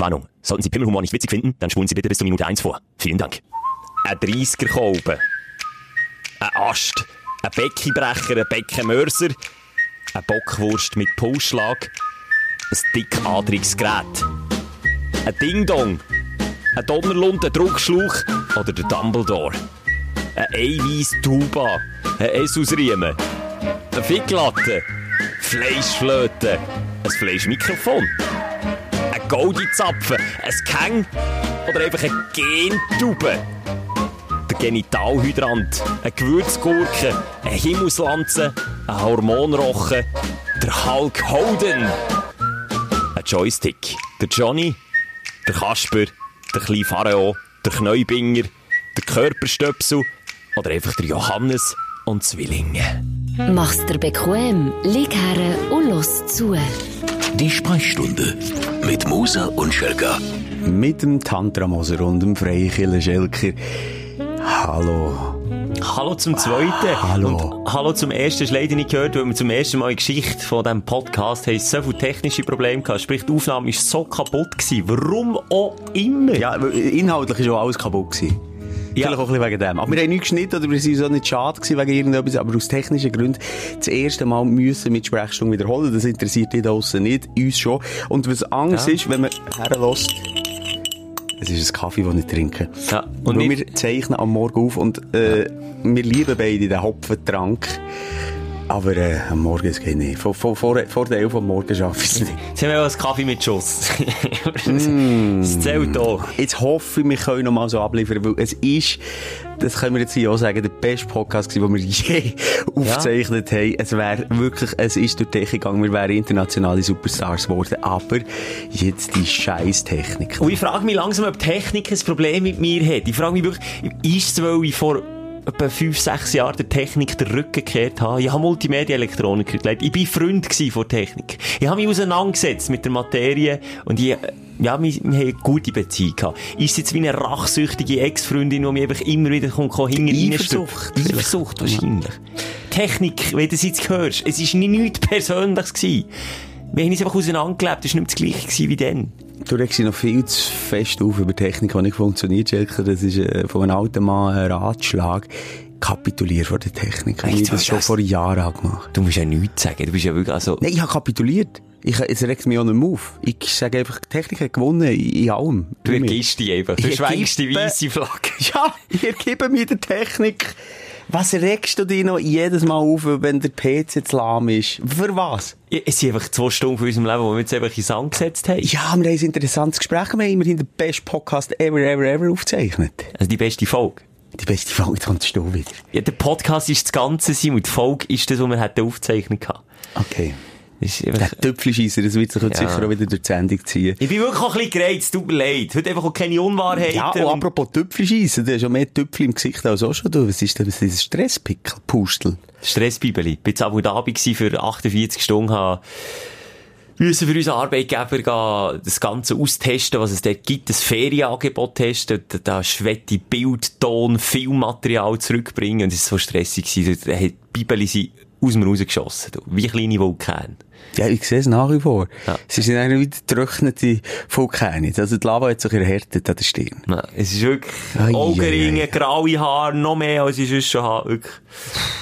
Warnung. Sollten Sie Pimmelhumor nicht witzig finden, dann spulen Sie bitte bis zur Minute 1 vor. Vielen Dank. Ein 30er Kolben. Ein Ast. Ein Beckibrecher, ein Beckenmörser. Eine Bockwurst mit Pulsschlag. Ein dickadriges Gerät. Ein Ding-Dong. Ein Donnerlund, ein Druckschlauch oder der Dumbledore. Ein Eiweiß-Tuba. Ein Esusriemen. Eine Ficklatte. Fleischflöte. Ein Fleischmikrofon. Goldizapfen. Ein Keng. Oder einfach ein Gentube. Der Genitalhydrant. Eine Gewürzgurke. Eine Himmelslanze. Ein Hormonrochen. Der Hulk Hoden. Ein Joystick. Der Johnny. Der Kasper. Der kleine Pharao. Der Kneubinger. Der Körperstöpsel. Oder einfach der Johannes und Zwillinge. Mach's dir bequem, lieg her und los zu. Die Sprechstunde mit Musa und Schelga. Mit dem Tantramoser und dem Freikiller Schelker. Hallo. Hallo zum zweiten. Hallo. Und hallo zum ersten. Du leider nicht gehört, weil wir zum ersten Mal in der Geschichte von diesem Podcast haben so viele technische Probleme gehabt. Sprich, die Aufnahme war so kaputt gewesen. Warum auch immer. Ja, weil inhaltlich war schon alles kaputt. Gewesen. Ja. Vielleicht auch ein bisschen wegen dem. Aber wir haben nichts geschnitten oder wir sind so nicht schade gewesen wegen irgendetwas. Aber aus technischen Gründen das erste Mal müssen mit Sprechstunde wiederholen. Das interessiert die draussen nicht, uns schon. Und was Angst Ja. ist, wenn man herlässt, es ist ein Kaffee, den ich trinke. Ja, und wir zeichnen am Morgen auf und äh, wir lieben beide den Hopfentrank. Aber äh, am Morgen es geht nicht. Vor, vor, vor, vor der 11 am Morgen schaffe ich es nicht. Jetzt haben wir einen Kaffee mit Schuss. Mm. Das zählt auch. Jetzt hoffe ich, wir können noch mal so abliefern, weil es ist, das können wir jetzt hier auch sagen, der beste Podcast gewesen, den wir je aufgezeichnet haben. Es wäre wirklich, es ist durch die Technik gegangen, wir wären internationale Superstars geworden, aber jetzt die scheiß Technik. Und ich frage mich langsam, ob Technik ein Problem mit mir hat. Ich frage mich wirklich, ist es, weil ich vor etwa fünf, sechs Jahren der Technik den Rücken gekehrt habe? Ich habe Multimedia-Elektroniker gelernt. Ich war Freund von Technik. Ich habe mich auseinandergesetzt mit der Materie und ich, ja, wir, wir haben eine gute Beziehung gehabt. Ist jetzt wie eine rachsüchtige Ex-Freundin, die mich einfach immer wieder kommt, kommt hinten Eifersucht? Eifersucht, wahrscheinlich. Technik, wenn du es jetzt hörst, es war nichts Persönliches gewesen. Wir haben uns einfach auseinandergelebt, es war nicht das Gleiche wie dann. Du regst dich noch viel zu fest auf über Technik, die nicht funktioniert, Jelker. Das ist äh, von einem alten Mann ein Ratschlag. Kapitulier vor der Technik. Ich habe das schon das- vor Jahren gemacht. Du musst ja nichts sagen. Du bist ja wirklich, also, Nein, ich habe kapituliert. Ich, es regt mich auch nicht mehr auf. Ich sage einfach, die Technik hat gewonnen in, allem. du ergibst dich einfach. Du schwenkst die weisse Flagge. Ja, ich ergebe mir der Technik. Was regst du dich noch jedes Mal auf, wenn der PC zu lahm ist? Für was? Es sind einfach zwei Stunden von unserem Leben, wo wir jetzt einfach in Sand gesetzt haben. Ja, wir haben ein interessantes Gespräch. Wir haben immerhin den besten Podcast ever, ever, ever aufgezeichnet. Also die beste Folge. Die beste Folge kommst du wieder. Ja, der Podcast ist das Ganze und die Folge ist das, was wir hätten aufzeichnen können. Okay. Das ist Der einfach... Tüpfelscheisser, das wird sich heute Ja. sicher auch wieder durch die Sendung ziehen. Ich bin wirklich auch ein bisschen gereizt, tut mir leid. Heute einfach auch keine Unwahrheiten. Ja, und apropos Tüpfelscheisser, du hast ja mehr Tüpfel im Gesicht als auch schon du. Was ist denn das, dieses Stresspickel, Pustel? Stressbibeli. Ich bin jetzt Abu Dhabi für 48 Stunden, habe müssen für unseren Arbeitgeber gehen, das Ganze austesten, was es dort gibt, das Ferienangebot testen, da, schwette Bild, Ton, Filmmaterial zurückbringen und es war so stressig gewesen. Da hat die Bibeli sie aus mir rausgeschossen, du. wie kleine Vulkane. Ja, ich sehe es nach wie vor. Ja. Sie sind eigentlich wieder getrocknete Vulkane. Also die Lava hat sich erhärtet an der Stirn. Ja, es ist wirklich ei, Augenringe, graue Haare, noch mehr als ich sonst schon habe.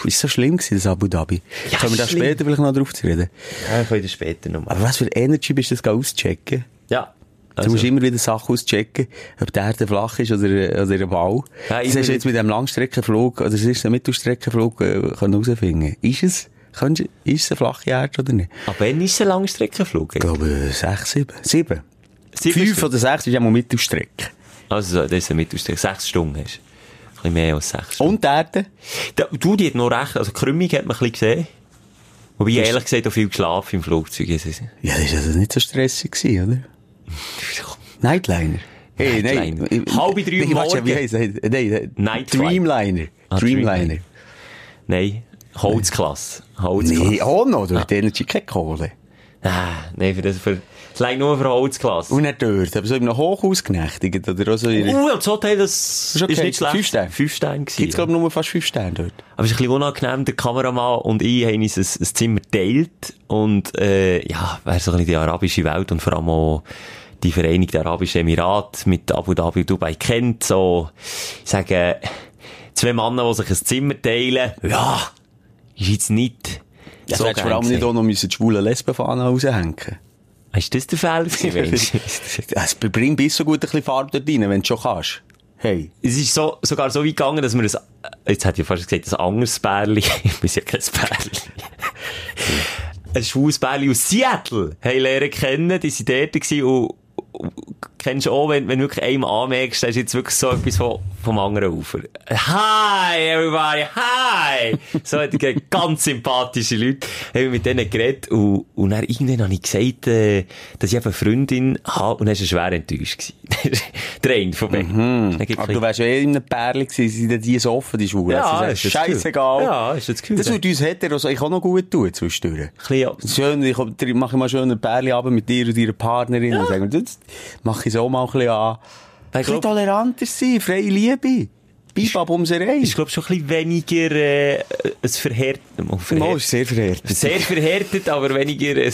Ist so schlimm gewesen, das Abu Dhabi? Ja, Können wir da später vielleicht noch drauf zu reden? Ja, kann das später noch Aber was für Energy bist du das auschecken? Ja. Du musst immer wieder Sachen auschecken, ob der Erde flach ist oder, oder ein Ball. Ja, das hast du jetzt mit dem Langstreckenflug, oder es ist ein Mittelstreckenflug, äh, können herausfinden. Ist es? Kannst, du- ist es eine flache Erde oder nicht? Aber wann ist es ein Langstreckenflug? Ich glaube, sechs, sieben. Sieben. Sieben Fünf oder sechs ist ja mal Mittelstrecke. Also, das ist ein Mittelstück. Sechs Stunden hast. Ein bisschen mehr als sechs Stunden. Und die Erde? Da, du, die hat noch recht. Also, Krümmung hat man ein bisschen gesehen. Wobei ich ehrlich gesagt auch viel geschlafen im Flugzeug. Ja, das war also nicht so stressig, gewesen, oder? Nightliner. Hey, Nightliner. nein. Halbe drei warte, Morgen. Nein, Dreamliner. Ah, Dreamliner. Dreamliner. Nein. Holzklasse. Holzklasse. Nee, auch noch. Du hast Energy keine Kohle. Ah, nein, für das, für, das reicht nur für Holzklasse. Und nicht dort. Aber so in einem Hochhaus genächtigt. Oder so in Uh, das Hotel, das Ist okay. ist nicht schlecht. Fünf Sterne? Fünf Sterne gewesen. Gibt's, glaube ich, nur fast fünf Sterne dort. Aber es ist ein bisschen unangenehm, der Kameramann und ich haben uns ein, ein Zimmer geteilt. Und, äh, ja, wäre so ein bisschen die arabische Welt und vor allem auch die Vereinigten Arabischen Emirate mit Abu Dhabi und Dubai kennt, so, ich sage, zwei Männer, die sich ein Zimmer teilen, ja, ist jetzt nicht ja, so vor allem nicht auch noch müssen die schwulen Lesbenfahnen raushängen. Ist das der Fall gewesen? es bringt bis so gut ein bisschen Farbe dort rein, wenn du schon kannst. Hey. Es ist so, sogar so weit gegangen, dass wir ein, jetzt hätte ich fast gesagt, ein anderes Bärli, ich bin ja kein Bärli, ein schwules Bärli aus Seattle haben lernen kennen, die sind dort und kennst du auch, wenn, wenn wirklich einem anmerkst, das ist jetzt wirklich so etwas von, vom anderen Ufer. Hi, everybody, hi! So, ganz sympathische Leute, haben mit denen geredet und, und dann irgendwann habe ich gesagt, äh, dass ich eine Freundin habe und dann war er schwer enttäuscht. der eine von beiden. Mhm. Aber du wärst eh in einem Pärchen gewesen, sind die so offen, die Schwulen. Ja, das ist scheißegal. Ja, ist das Das würde uns Heteros eigentlich auch noch gut tun, zwischendurch. Schön, ich mache mal schön ein Pärchen mit dir und deiner Partnerin ja. und sagen, das mache ich so mal ein bisschen an. Ein bisschen toleranter sein, freie Liebe. Bibab um sie rein. Ist, glaube schon ein bisschen weniger, äh, ein verhärtet. Oh, verhärtet. Ist sehr verhärtet. Sehr verhärtet, aber weniger ein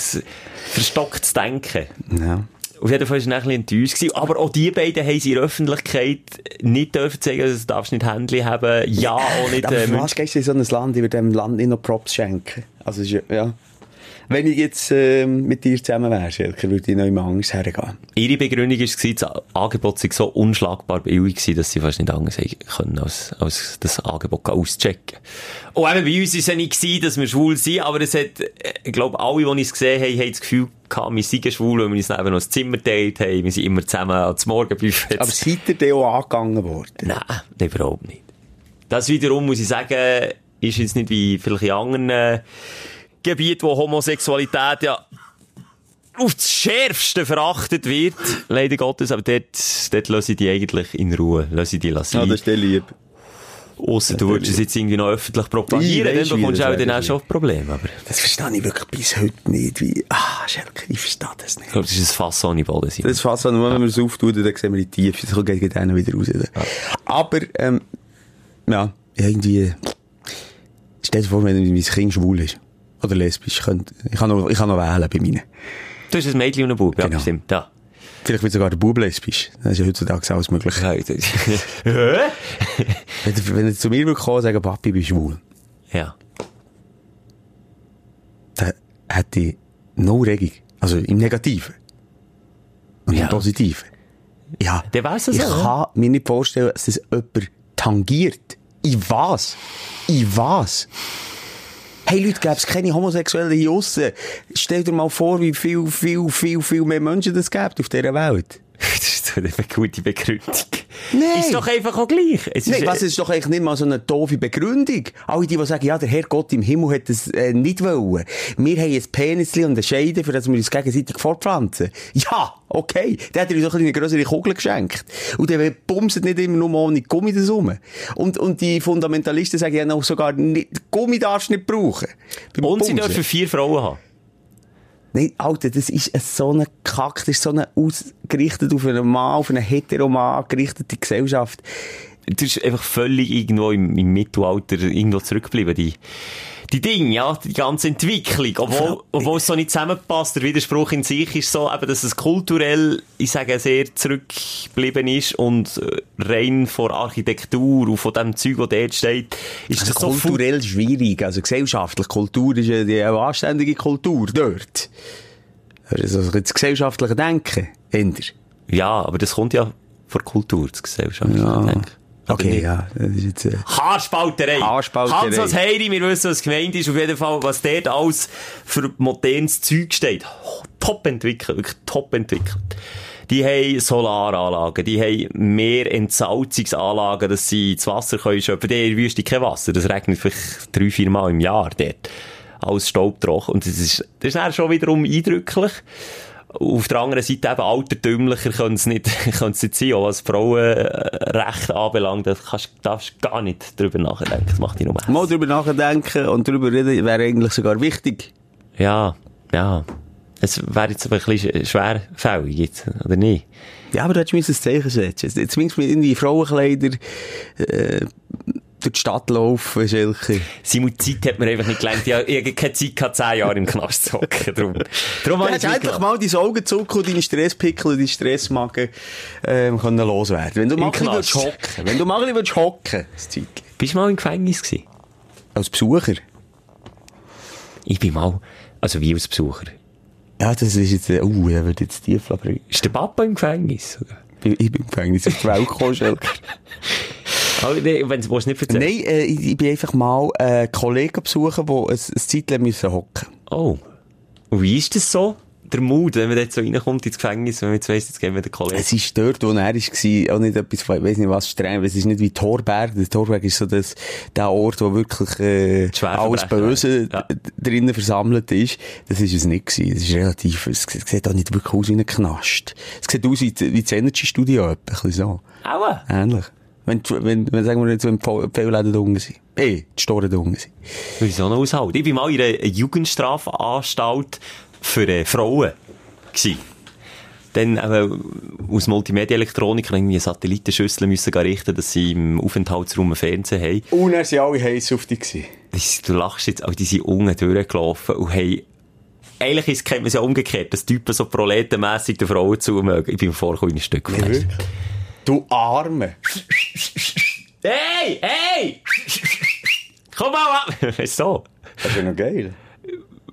verstocktes Denken. Ja. Auf jeden Fall war er ein bisschen enttäuscht. Aber auch die beiden haben sie in der Öffentlichkeit nicht dürfen zeigen, also du darfst nicht Handy haben. Ja, auch nicht... Aber äh, du in so ein Land, ich würde dem Land nicht noch Props schenken. Also, ja. Wenn ich jetzt äh, mit dir zusammen wäre, Schelker, würde ich noch immer Angst hergehen. Ihre Begründung war, das Angebot sei so unschlagbar billig gewesen, dass sie fast nicht anders können, als, als das Angebot auschecken. Und eben bei uns war es ja nicht gewesen, dass wir schwul sind, aber es hat, ich glaube, alle, die es gesehen haben, haben das Gefühl gehabt, wir seien schwul, weil wir uns eben noch das Zimmer teilt haben, wir sind immer zusammen ans Morgenbuffet. Aber seid ihr denn auch angegangen worden? Nein, überhaupt nicht. Das wiederum, muss ich sagen, ist jetzt nicht wie vielleicht in anderen, äh, Gebiet, wo Homosexualität ja auf das Schärfste verachtet wird, leider Gottes, aber dort, dort lasse ich die eigentlich in Ruhe, lasse ich die lassen. Ja, das ist dir lieb. Ausser du würdest es jetzt irgendwie noch öffentlich propagieren, dann bekommst du auch dann auch schon Probleme. Aber. Das verstehe ich wirklich bis heute nicht, wie, ah, Schelke, ich verstehe das nicht. Ich glaube, das ist ein Fass ohne Boden. Das ist ein Fass, wenn wir es auftun, dann sehen wir die Tiefe, dann geht einer wieder raus. Ja. Aber, ähm, ja, irgendwie, stell dir vor, wenn mein Kind schwul ist. Oder lesbisch. Ich kann, noch, ich kann noch wählen bei meinen. Du hast ein Mädchen und ein Bub, ja, genau. stimmt. Ja. Vielleicht wird sogar der Bub lesbisch. Das ist ja heutzutage alles möglich. wenn, wenn er zu mir kommen und sagen, Papi, ich bin schwul. Ja. Dann hätte ich no Regung. Also im Negativen. Und ja. im Positiven. Ja. Der weiß es Ich auch, kann mir nicht vorstellen, dass das jemand tangiert. Ich was? Ich was? Hey Leute, gäbe es keine Homosexuellen hier aussen. Stell dir mal vor, wie viel, viel, viel, viel mehr Menschen es gibt auf dieser Welt. das ist so eine gute Begründung. Nein. Ist doch einfach auch gleich. Es Nein, ist, was ist doch eigentlich nicht mal so eine doofe Begründung. Alle die, die sagen, ja, der Herr Gott im Himmel hat das äh, nicht wollen. Wir haben ein Penis und eine Scheide, für das wir uns gegenseitig fortpflanzen. Ja, okay. Der hat uns doch eine größere Kugel geschenkt. Und der bumset nicht immer nur ohne Gummi das rum. Und, und die Fundamentalisten sagen ja noch sogar, nicht, Gummi darfst du nicht brauchen. und Bumsen. sie dürfen vier Frauen haben. Nein, Alter, das ist so eine Kack, das ist so eine ausgerichtet auf einen Mann, auf eine Heteroman gerichtete Gesellschaft. Das ist einfach völlig irgendwo im, im Mittelalter irgendwo zurückgeblieben, die, die Dinge, ja, die ganze Entwicklung, obwohl, obwohl es so nicht zusammenpasst. Der Widerspruch in sich ist so, eben, dass es kulturell, ich sage, sehr zurückgeblieben ist und äh, rein von Architektur und von dem Zeug, das dort steht, ist also das so kulturell schwierig. Also gesellschaftlich, Kultur ist ja die anständige Kultur dort. Also das gesellschaftliche Denken, ändert. Ja, aber das kommt ja von Kultur, das gesellschaftliche ja. Denken. Okay, ja. Das ist jetzt, äh... Haarspalterei. Haarspalterei. Hans Heiri, wir wissen, was gemeint ist. Auf jeden Fall, was dort alles für modernes Zeug steht. Oh, top entwickelt, wirklich top entwickelt. Die haben Solaranlagen, die haben mehr Entsalzungsanlagen, dass sie ins Wasser können schöpfen. Die haben Wüste kein Wasser. Das regnet vielleicht drei, vier Mal im Jahr dort. Alles staubtrocken. Und das ist, das ist dann schon wiederum eindrücklich. Auf der anderen Seite eben altertümlicher können es nicht, können es nicht sein, auch was Frauenrecht anbelangt, da kannst, darfst gar nicht drüber nachdenken, das macht dich nur Mal drüber nachdenken und drüber reden wäre eigentlich sogar wichtig. Ja, ja. Es wäre jetzt aber ein bisschen schwerfällig jetzt, oder nicht? Ja, aber du hättest ein Zeichen setzen Zumindest mit irgendwie Frauenkleider, äh, durch die Stadt laufen, Schelke. Simon, Zeit hat mir einfach nicht gelernt. Ich habe ich keine Zeit gehabt, zehn Jahre im Knast zu hocken. Darum, darum Du ich hättest endlich mal deine Augenzucker und deine Stresspickel und deine Stressmagen ähm, können loswerden. Wenn du mal ein bisschen hocken. Wenn du mal ein bisschen hocken würdest, Zeitchen. Bist du mal im Gefängnis gewesen? Als Besucher. Ich bin mal, also wie als Besucher. Ja, das ist jetzt, uh, er wird jetzt tief bringen. Ist der Papa im Gefängnis? oder? Ich ich bin im Gefängnis Welt gekommen, Schelke. Oh, nee, wenn du willst nicht erzählen. Nein, äh, ich, bin einfach mal äh, Kollegen besuchen, die ein, ein Zeitchen müssen hocken. Oh. Und wie ist das so? Der Mut, wenn man dort so reinkommt ins Gefängnis, wenn man jetzt weiss, jetzt gehen wir den Kollegen. Es ist dort, wo er war, auch nicht etwas, ich weiss nicht was streng, es ist nicht wie Torberg. Der Torberg ist so das, der Ort, wo wirklich, äh, alles Böse Ja. drinnen versammelt ist. Das ist es nicht gewesen. Es ist relativ, es sieht- auch nicht wirklich aus wie ein Knast. Es sieht aus wie, wie das Energy Studio, etwa, so. Aua. Ähnlich. Wenn, die- wenn, wenn, sagen wir jetzt, wenn die Pfeil- Pfeilläden da unten sind. Eh, die Storen da unten sind. Wieso noch aushalten? Ich bin mal in einer Jugendstrafanstalt für äh, Frauen. Gewesen. Dann äh, aus Multimedia-Elektronik irgendwie Satellitenschüsseln müssen richten, dass sie im Aufenthaltsraum einen Fernseher haben. Und er sind alle heiß auf dich Du lachst jetzt, aber die sind unten durchgelaufen und haben eigentlich ist, kennt man es ja umgekehrt, dass Typen so proletenmässig den Frauen zumögen. Ich bin in ein Stück Fleisch. Du Arme. Hey, hey! Komm mal ab! so. Das ist ja noch geil.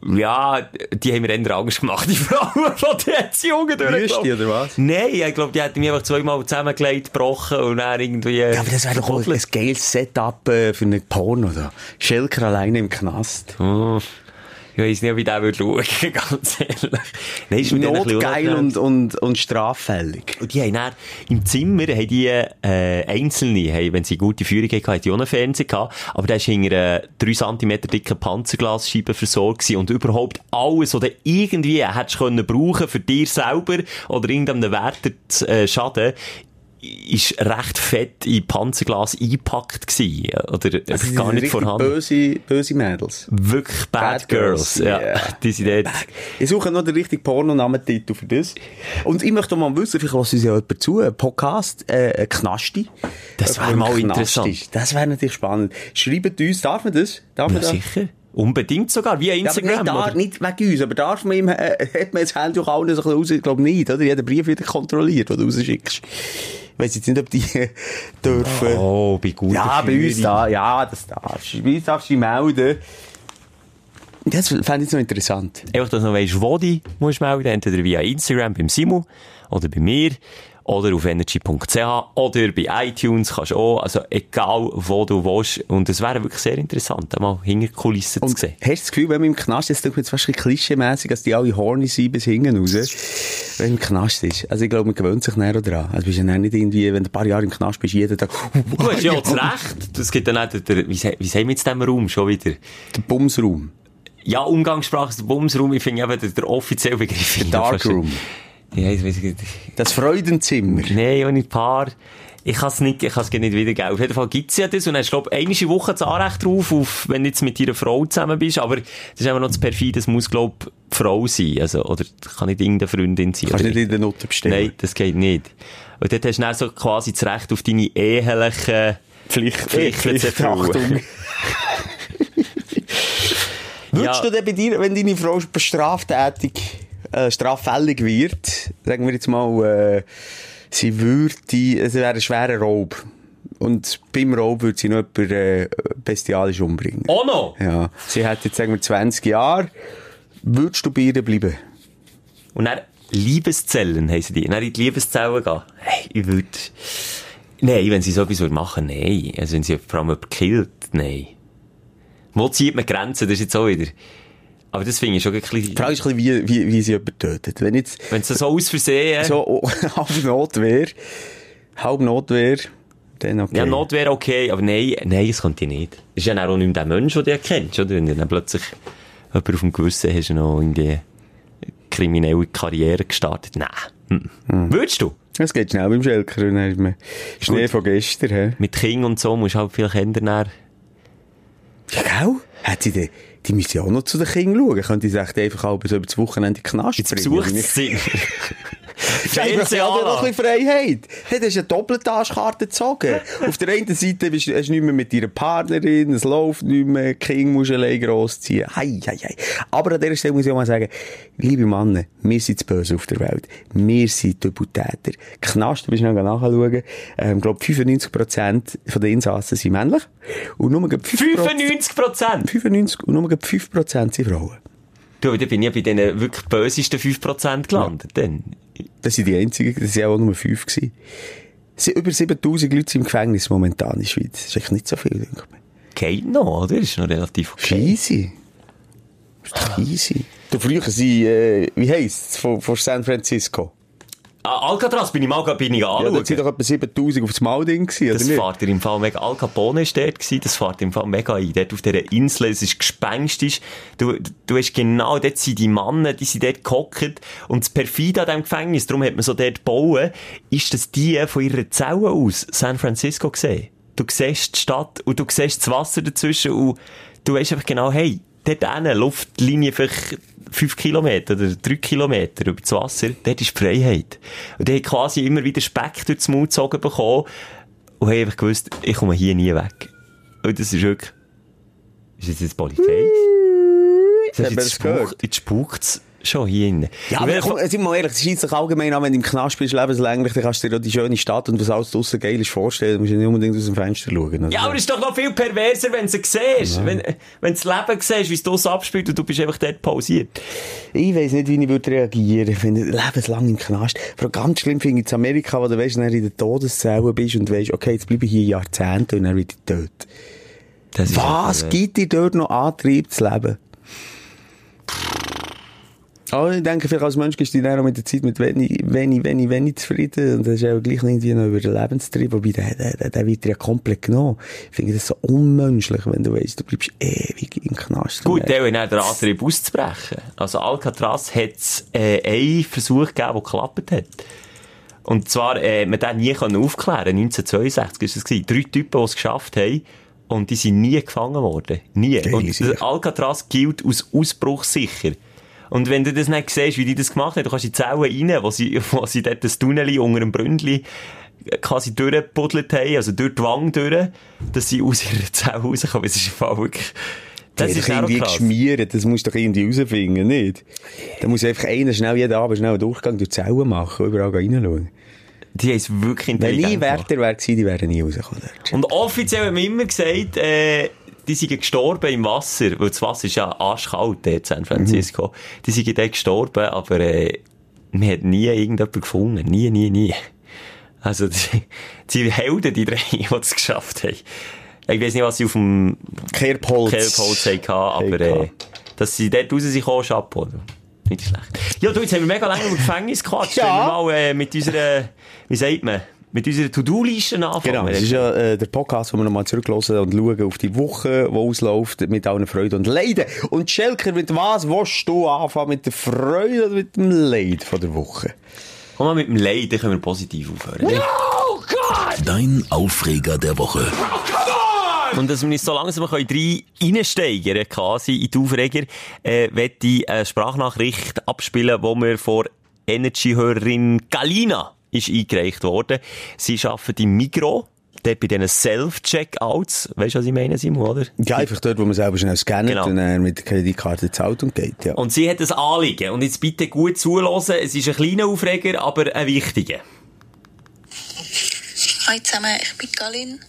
Ja, die haben mir eher Angst gemacht, die Frauen von den Jungen durchgelaufen. Wüste, oder was? Nein, ich glaube, die hätten mich einfach zweimal zusammengelegt, gebrochen und dann irgendwie... äh, Ja, aber das wäre doch ein geiles Setup äh, für einen Porno da. Schelker alleine im Knast. Oh. Ich weiss nicht, ob ich den würde schauen, ganz ehrlich. Nein, ist Notgeil und, und, und straffällig. Und die haben dann, im Zimmer, haben die, äh, Einzelne, haben, wenn sie gute Führung hatten, haben die auch einen Fernseher gehabt. Aber der war hinter einer 3 cm dicken Panzerglasscheibe versorgt. Und überhaupt alles, was du irgendwie hättest können brauchen für dich selber oder irgendeinem zu äh, schaden, ist recht fett in Panzerglas eingepackt gewesen. Oder Also, gar nicht vorhanden. Böse, böse Mädels. Wirklich Bad, Bad Girls. Girls, Ja, yeah. die sind dort. Ich suche noch den richtigen Pornonamentitel für das. Und ich möchte mal wissen, vielleicht lässt uns ja jemand zu, ein Podcast, äh, ein Knasti. Das wäre mal Knasti. interessant. Das wäre natürlich spannend. Schreibt uns, darf man das? Darf man Ja, das? sicher. Unbedingt sogar, wie Ja, aber Instagram. nicht, da, nicht wegen uns, aber darf man ihm, äh, hat man das Handy auch allen so ein bisschen raus? Ich glaube nicht, oder? Jeder Brief wird kontrolliert, den du rausschickst. Weiss jetzt nicht, ob die dürfen. Oh, bei guter ja, bei uns da, ja, das darfst du. Bei uns darfst du dich melden. Das fände ich noch interessant. Einfach, dass du noch weisst, wo du musst melden, entweder via Instagram beim Simu oder bei mir oder auf energy.ch oder bei iTunes kannst du auch, also egal wo du willst. Und es wäre wirklich sehr interessant, mal hinter die Kulissen Und zu sehen. hast du das Gefühl, wenn man im Knast ist, das tut mir jetzt fast ein klischee-mässig, dass die alle horny sind bis hinten raus, wenn man im Knast ist. Also ich glaube, man gewöhnt sich näher daran. Also bist du dann nicht irgendwie, wenn du ein paar Jahre im Knast bist, jeden Tag, Du hast ja auch das Recht. Das gibt dann auch der, wie, wie sagen wir jetzt diesem Raum schon wieder? der Bumsraum. Ja, Umgangssprache ist der Bumsraum. Ich finde eben, der, der offizielle Begriff. Der Darkroom. Ja, ich weiss nicht. Das Freudenzimmer. Nein, ohne Paar. Ich kann es nicht, ich kann es nicht wiedergeben. Auf jeden Fall gibt's ja das und dann hast du, einmal in Woche das Anrecht drauf, auf, wenn du jetzt mit deiner Frau zusammen bist, aber das ist einfach noch das perfide, das muss, glaub, die Frau sein, also, oder kann nicht irgendeine Freundin sein. Kannst nicht in der Note bestellen. Nein, das geht nicht. Und dort hast du dann so quasi das Recht auf deine ehelichen Pflicht, Pflichten zu erfüllen. Achtung. Würdest Ja. du denn bei dir, wenn deine Frau straftätig, äh, straffällig wird, sagen wir jetzt mal, äh, sie würde, es wäre ein schwerer Raub. Und beim Raub würde sie noch jemanden äh, bestialisch umbringen. Oh no! Ja. Sie hat jetzt, sagen wir, 20 Jahre. Würdest du bei ihr bleiben? Und dann Liebeszellen heissen die. Dann in die Liebeszellen gehen. Hey, ich würde... Nein, wenn sie so etwas würde machen, nein. Also wenn sie vor allem jemanden killt, nein. Wo zieht man Grenzen? Das ist jetzt auch wieder... Aber das finde ich schon ein bisschen... Die Frage ist ein bisschen, wie, wie, wie sie jemanden tötet. Wenn jetzt Wenn es so aus Versehen... so oh, halb Notwehr, halb Notwehr, dann okay. Ja, Not wäre okay, aber nein, nein, das könnte ich nicht. Das ist ja auch nicht mehr der Mensch, den du kennst, oder? Wenn du dann plötzlich jemanden auf dem Gewissen hast, noch irgendwie kriminelle Karriere gestartet. Nein. Hm. Würdest du? Es geht schnell beim Schelker. Dann Schnee von gestern. He? Mit Kind und so musst du halt vielleicht ändern. Ja, gell? Hat sie die müssen ja auch noch zu den Kindern schauen. Könnte sie echt einfach auch so über das Wochenende Knast Jetzt bringen? sie. Fernsehanlage. noch ein bisschen Freiheit. Hey, du hast eine Doppeltaschkarte gezogen. Auf der einen Seite bist du hast du nicht mehr mit deiner Partnerin, es läuft nicht mehr, King musst du allein grossziehen. Hei, hei, hei. Aber an dieser Stelle muss ich auch mal sagen, liebe Männer, wir sind das Böse auf der Welt. Wir sind die Übeltäter. Knast, du bist noch nachschauen, ähm, glaub 95% von den Insassen sind männlich. Und nur 5%, 95 Prozent! 95 und nur 5% sind Frauen. Du, da bin ich ja bei den wirklich bösesten 5% gelandet. Dann. Das sind die einzigen, das waren auch nur fünf. Gewesen. Es sind über 7000 Leute im Gefängnis momentan in der Schweiz. Das ist echt nicht so viel, denke ich. Geht noch, oder? Ist noch relativ okay. easy. Ist easy. Du, früher sind, äh, wie heisst es, von, von San Francisco? Ah, Alcatraz bin ich mal bin ich Ja, anschauen. da sind doch etwa 7000 auf das Malding gewesen, oder das nicht? fährt ihr im Fall mega, Al Capone ist dort gewesen, das fährt im Fall mega ein. Dort auf dieser Insel, es ist gespenstisch. Du, du hast genau, dort sind die Männer, die sind dort gehockt. Und das Perfide an diesem Gefängnis, darum hat man so dort bauen, ist, dass die von ihrer Zelle aus San Francisco sehen. Du siehst die Stadt und du siehst das Wasser dazwischen und du weißt einfach genau, hey, dort hinten, Luftlinie vielleicht fünf Kilometer oder drei Kilometer über das Wasser, dort ist Freiheit. Und die haben quasi immer wieder Speck durchs Maul gezogen bekommen und haben einfach gewusst, ich komme hier nie weg. Und das ist wirklich... Ist das jetzt Polizei? Das wir das jetzt, gehört? spukt, jetzt spukt's schon hier innen. Ja, aber wenn- komm, sind wir mal ehrlich, es scheint sich allgemein an, wenn du im Knast bist, lebenslänglich, dann kannst du dir auch die schöne Stadt und was alles draussen geil ist vorstellen. Du musst ja nicht unbedingt aus dem Fenster schauen. oder? Ja, aber es ist doch noch viel perverser, wenn du sie siehst. Wenn, wenn du das Leben siehst, wie es draussen abspielt und du bist einfach dort pausiert. Ich weiss nicht, wie ich würde reagieren, wenn du lebenslang im Knast. Vor allem ganz schlimm finde ich in Amerika, wo du weißt, wenn du in der Todeszelle bist und weißt, okay, jetzt bleibe ich hier Jahrzehnte und dann werde ich tot. Das ist Was gibt dir dort noch Antrieb zu leben? Aber ich denke, vielleicht als Mensch gehst du dann auch mit der Zeit mit wenig, wenig, wenig, wenig zufrieden. Und das ist auch gleich irgendwie noch über den Lebenstrieb. Wobei, der, der, der, der wird ja komplett genommen. Ich finde das so unmenschlich, wenn du weißt, du bleibst ewig im Knast. Gut, der hat dann den Antrieb auszubrechen. Also Alcatraz hat es äh, einen Versuch gegeben, der geklappt hat. Und zwar, äh, man den nie können aufklären 1962 ist es gewesen. Drei Typen, die es geschafft haben. Und die sind nie gefangen worden. Nie. Geil, und sicher. Alcatraz gilt als ausbruchssicher. Und wenn du das nicht siehst, wie die das gemacht haben, du kannst in die Zelle rein, wo sie, wo sie dort das Tunnel unter dem Bründli quasi durchgebuddelt haben, also durch die Wange durch, dass sie aus ihrer Zelle rauskommen. Das ist im Fall wirklich, das Das ist irgendwie krass. geschmiert, das musst du doch irgendwie rausfinden, nicht? Da muss einfach einer schnell jeden Abend schnell einen Durchgang durch die Zellen machen, überall reinschauen. Die haben es wirklich Wenn intelligent ich gemacht. Wärter wäre die wären nie rausgekommen. Und offiziell haben wir immer gesagt, äh, die sind gestorben im Wasser, weil das Wasser ist ja arschkalt dort in San Francisco. Die sind dort gestorben, aber äh, man hat nie irgendjemanden gefunden. Nie, nie, nie. Also die, die Helden, die drei, die es geschafft haben. Ich weiß nicht, was sie auf dem Kerbholz. Kerbholz hatten, aber äh, dass sie dort raus sind Chapeau. Nicht schlecht. Ja, du, jetzt haben wir mega lange über Gefängnis gequatscht. Ja. Wenn wir mal äh, mit unserer, wie sagt man, mit unserer To-Do-Liste anfangen. Genau, das ist ja äh, der Podcast, wo wir nochmal zurücklassen und schauen auf die Woche, die ausläuft, mit allen Freude und Leiden. Und Schelker, mit was willst du anfangen? Mit der Freude oder mit dem Leid von der Woche? Komm mal mit dem Leid, dann können wir positiv aufhören. ne? Dein Aufreger der Woche. Und dass wir uns so langsam können rein reinsteigern können, quasi in die Aufreger, äh, möchte ich eine Sprachnachricht abspielen, die mir von Energy-Hörerin Galina ist eingereicht worden. Sie arbeitet im Migro, dort bei diesen Self-Checkouts. Weißt du, was ich meine, Simon, oder? Ja, einfach dort, wo man selber schnell scannt Genau. und dann mit der Kreditkarte zahlt und geht, ja. Und sie hat ein Anliegen. Und jetzt bitte gut zuhören. Es ist ein kleiner Aufreger, aber ein wichtiger. Hallo zusammen, ich bin Galin.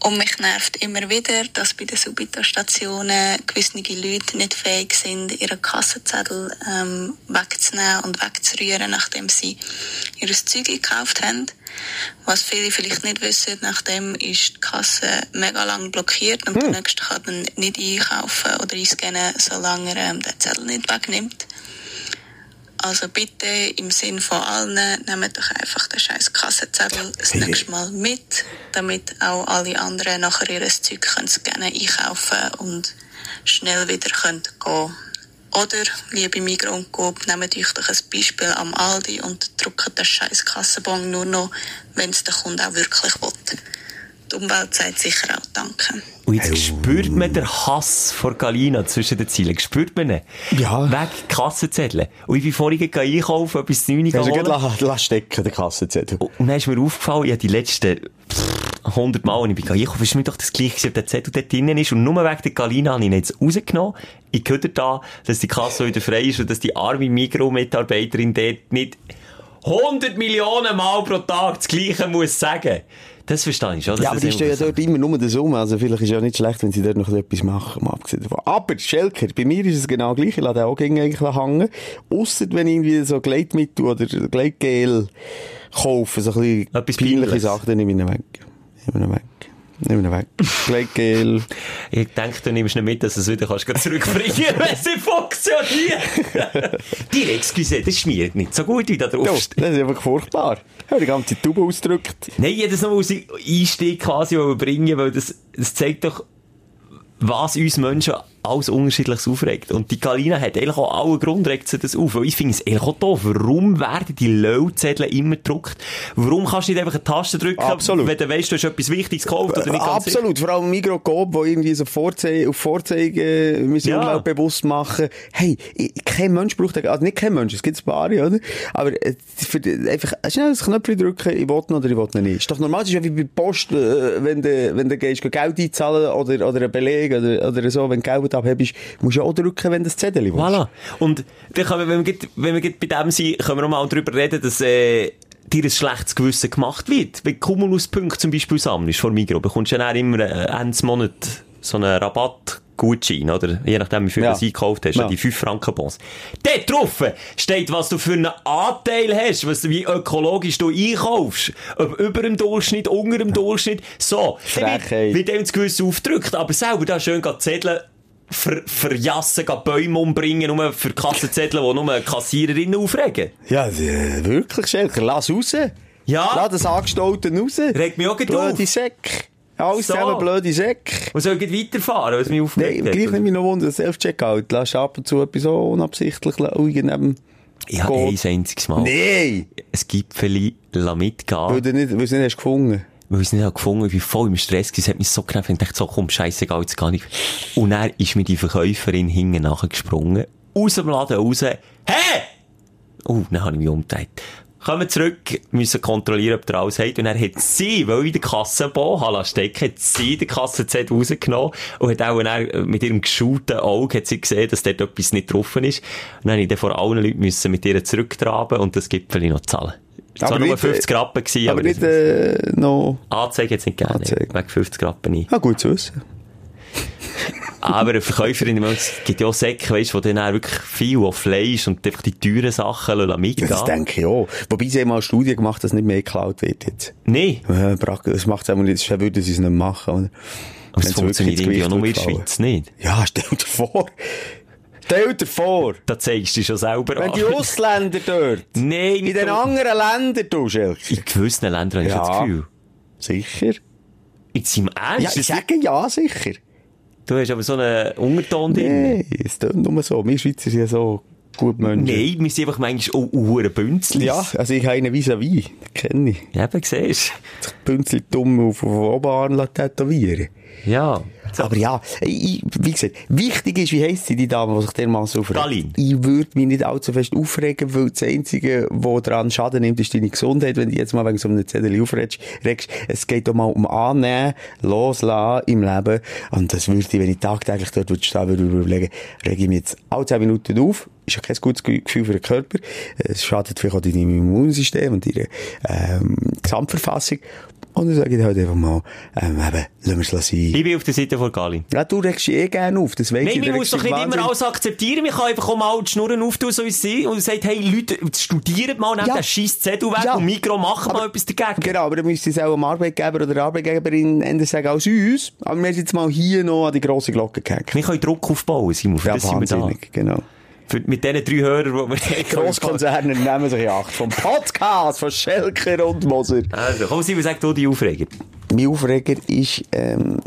Und mich nervt immer wieder, dass bei den Subito-Stationen gewisse Leute nicht fähig sind, ihre Kassenzettel ähm, wegzunehmen und wegzurühren, nachdem sie ihr Zeug gekauft haben. Was viele vielleicht nicht wissen, nachdem ist die Kasse mega lang blockiert und der Nächste kann dann nicht einkaufen oder einscannen, solange er ähm, den Zettel nicht wegnimmt. Also bitte im Sinn von allen, nehmt doch einfach den scheiß Kassenzettel das Hey. nächste Mal mit, damit auch alle anderen nachher ihr Zeug können scannen, einkaufen und schnell wieder können gehen. Oder, liebe Migros und Coop, nehmt euch doch ein Beispiel am Aldi und drückt den scheiß Kassenbon nur noch, wenn es der Kunde auch wirklich will. Die Umwelt sagt sicher auch Danke. Und jetzt spürt man den Hass vor Galina zwischen den Zielen. Spürt man ihn? Ja. Wegen Kassenzettel. Und ich bin vorhin einkaufen, etwas zu 9 Hast du geholt. gerade la- la stecken, den Kassenzettel? Und dann ist mir aufgefallen, ich habe die letzten pff, 100 Mal, als ich bin einkaufen, ist mir doch das gleiche, ob der Zettel dort drinnen ist. Und nur wegen der Galina habe ich ihn jetzt rausgenommen. Ich höre da, dass die Kasse wieder frei ist und dass die arme Mikro-Mitarbeiterin dort nicht 100 Millionen Mal pro Tag das Gleiche muss sagen. Das verstehe ich schon. Ja, aber die stehen ja dort immer nur das um. Also vielleicht ist ja nicht schlecht, wenn sie dort noch etwas machen, mal abgesehen davon. Aber, Schelker, bei mir ist es genau gleich. Ich lasse den auch eigentlich hängen. Ausser wenn ich irgendwie so Gleitmittel oder Gleitgel kaufe, so ein bisschen peinliche. Sachen, dann nehme ich ihn weg. Nehme ihn weg. Nehme ihn weg. Gleitgel. Ich denke, du nimmst nicht mit, dass du es wieder kannst zurückbringen wenn sie funktioniert. Die Excuse, das schmiert nicht so gut wie da drauf Ja, das ist einfach furchtbar. Ich habe die ganze Tube ausgedrückt. Nein, jedes Mal aus Einstieg quasi bringen, weil das, das zeigt doch, was uns Menschen alles Unterschiedliches aufregt. Und die Galina hat eigentlich auch allen Grund, regt sie das auf. Weil ich finde es eigentlich auch doof. Warum werden die Lötzettel immer gedruckt? Warum kannst du nicht einfach eine Taste drücken, Absolut. wenn du weißt, du hast etwas Wichtiges gekauft oder nicht ganz Absolut, vor allem Migros Coop, wo irgendwie so Vorze auf Vorzeigen müssen Ja. ja. bewusst machen. Hey, kein Mensch braucht, also nicht kein Mensch, es gibt ein paar, oder? Aber äh, für, einfach schnell das Knöpfchen drücken, ich will oder ich will nicht. Ist doch normal, es ist ja wie bei Post, äh, wenn du, wenn du gehst, Geld einzahlen oder, oder einen Beleg oder, oder so, wenn du Geld abhebst, musst du ja auch drücken, wenn du das Zettel willst. Voilà. Und dann können wir, wenn wir, wenn wir bei dem sind, können wir auch mal darüber reden, dass, äh, dir ein schlechtes Gewissen gemacht wird. Wenn Cumulus-Punkte zum Beispiel sammelst vor Migros, bekommst du ja dann immer äh, Ende Monat so einen Rabattgutschein, oder? Je nachdem, wie viel Ja. du eingekauft hast, Ja. die 5 Franken Bons. Dort drauf steht, was du für einen Anteil hast, was, du- wie ökologisch du einkaufst. Ob über dem Durchschnitt, unter dem Durchschnitt. So. Wird, wird dem das Gewissen aufgedrückt, aber selber da schön zetteln, ver, verjassen, gehen Bäume umbringen, nur für Kassenzettel, die nur Kassiererinnen aufregen. Ja, wirklich, Schelker, lass raus. Ja. Lass das Angestellte raus. Regt mich auch gleich Blöde auf. Säck. Alles So. zusammen blöde Säck. Und soll ich weiterfahren, was mich Nein, aufregt hat? gleich nicht mich noch wundern, Self-Checkout. Lass ab und zu etwas so unabsichtlich. Ich habe Geht. ein einziges Mal Nein! ein Gipfeli mitgehen Weil du nicht, weil du es nicht hast gefunden. Weil ich es nicht gefunden habe. War voll im Stress, es hat mich so genervt, ich dachte so, komm, scheissegal, jetzt gar nicht. Und dann ist mir die Verkäuferin hinten nachgesprungen, aus dem Laden raus, hey! Oh, dann habe ich mich umgedreht. Kommen zurück, müssen kontrollieren, ob der alles hat. Und dann hat sie, weil ich den Kassenbon habe stecken, hat sie den Kassenzettel rausgenommen und hat auch dann mit ihrem geschauten Auge hat sie gesehen, dass dort etwas nicht drauf ist. Und dann habe ich dann vor allen Leuten müssen mit ihr zurücktraben und das Gipfel noch zahlen. Es war Aber nur nicht, 50 äh, Rappen gewesen, Aber aber, nicht äh, noch... Anzeige jetzt nicht gerne. Anzeige. Wegen 50 Rappen nicht. Ah, gut zu wissen. Aber eine Verkäuferin, es gibt ja auch Säcke, weißt, wo dann wirklich viel auf Fleisch und einfach die teuren Sachen mitgehen. Das denke ich auch. Wobei sie haben mal eine Studie gemacht, dass nicht mehr geklaut wird jetzt. Nee. Äh, Das macht es auch nicht, sonst würden sie es nicht machen. Aber es funktioniert irgendwie auch nur in der Schweiz nicht. Ja, stell dir vor. Stell dir vor. Da zeigst du dich schon selber Wenn an. die Ausländer dort, Nein, in den anderen Ländern, du, Schelke. In gewissen Ländern habe ich das Gefühl. Sicher? Jetzt im Ernst? Ja, ich sage ja, sicher. Du hast aber so einen Unterton drin. Nee, es tut nur so. Wir Schweizer sind ja so gut Menschen. Nein, wir sind einfach manchmal auch Uhren Bünzlis. Ja, also ich habe einen vis-à-vis. Kenne ich. Ja, eben, siehst Das Bünzli dumm auf, auf Oberarm tätowieren. Ja. So. Aber ja, ich, wie gesagt, wichtig ist, wie heisst sie, die Dame, die sich dermassen aufregt? Galin. Ich würde mich nicht allzu fest aufregen, weil das Einzige, was daran Schaden nimmt, ist deine Gesundheit. Wenn du jetzt mal wegen so einem Zettel aufregst, regst, es geht doch mal um Annehmen, Loslassen im Leben. Und das würde ich, wenn ich tagtäglich dort würde stehen, würde überlegen, rege ich mich jetzt alle 10 Minuten auf. Ist ja kein gutes Ge- Gefühl für den Körper. Es schadet vielleicht auch deinem Immunsystem und deiner, ähm, Gesamtverfassung. Und dann sage ich halt einfach mal, ähm, eben, lassen wir es sein. Ich bin auf der Seite von Galin. Ja, du regst dich eh gerne auf, das weiss ich. Nein, man muss doch nicht immer alles akzeptieren. Man kann einfach auch mal die Schnurren auftun, so wie es. Und sagt, hey, Leute, studiert mal, nehmt Ja. den scheiß Zettel weg Ja. und Mikro, machen mal etwas dagegen. Genau, aber dann müsste es auch dem Arbeitgeber oder der Arbeitgeberin anders sagen als uns. Aber wir haben jetzt mal hier noch an die grosse Glocke gehängt. Wir können Druck aufbauen, Simon. Für Ja, das sind wir da. genau. Für, mit diesen drei Hörern, die wir Grosskonzerne nehmen sich in Acht. Vom Podcast, von Schelker und Moser. Also, komm, Simon, sag du die Aufreger. Mein Aufreger ist, ähm,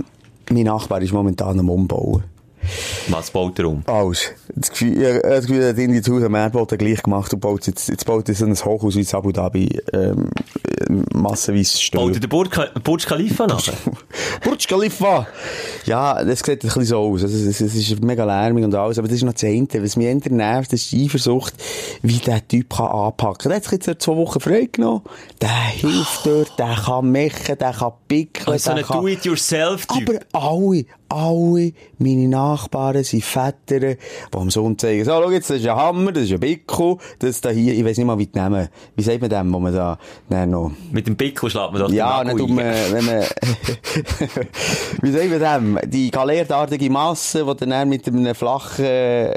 mein Nachbar ist momentan am Umbauen. Was baut er um? Alles. Das Gefühl, ich das Gefühl, er hat irgendwie zu Erdboden gleich gemacht und baut jetzt, jetzt baut er so ein Hochhaus wie Abu Dhabi, ähm, massenweise Baut stehen. ihr den Burj, Khalifa nachher? Burj Khalifa! Ja, das sieht ein bisschen so aus. Also, es, es ist mega lärmig und alles, aber das ist noch das eine. Was mich eher nervt, ist die Eifersucht, wie der Typ kann anpacken. Der hat sich jetzt zwei Wochen frei genommen. Der hilft dort, der kann machen, der kann pickeln, Also so ein kann... Do-it-yourself-Typ. Aber alle, alle meine Nachbarn sind Väter, die am Sonntag sagen, so, schau jetzt, das ist ein Hammer, das ist ein Bickel, das da hier, ich weiss nicht mal, wie die nehmen. Wie sagt man dem, wo man da, dann noch... Mit dem Pickel schlägt man doch Ja, nicht um, wenn man, wie sagen wir dem, die galertartige Masse, die dann mit einem flachen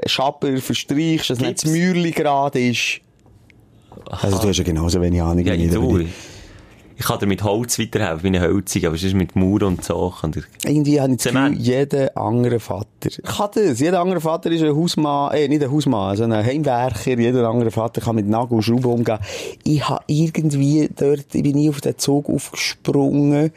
Schaber verstreichst, dass Gips. das Mäuerli gerade ist. Also du hast ja genauso wenig Ahnung. Ja, ich die- Ich kann dir mit Holz weiterhelfen, wie eine Hölzig, aber sonst mit Mauern und so. Irgendwie habe ich das Gefühl, jeder andere Vater kann das. Jeder andere Vater ist ein Hausmann, äh, nicht ein Hausmann, sondern ein Heimwerker. Jeder andere Vater kann mit Nagel und Schrauben umgehen. Ich habe irgendwie dort, ich bin nie auf den Zug aufgesprungen.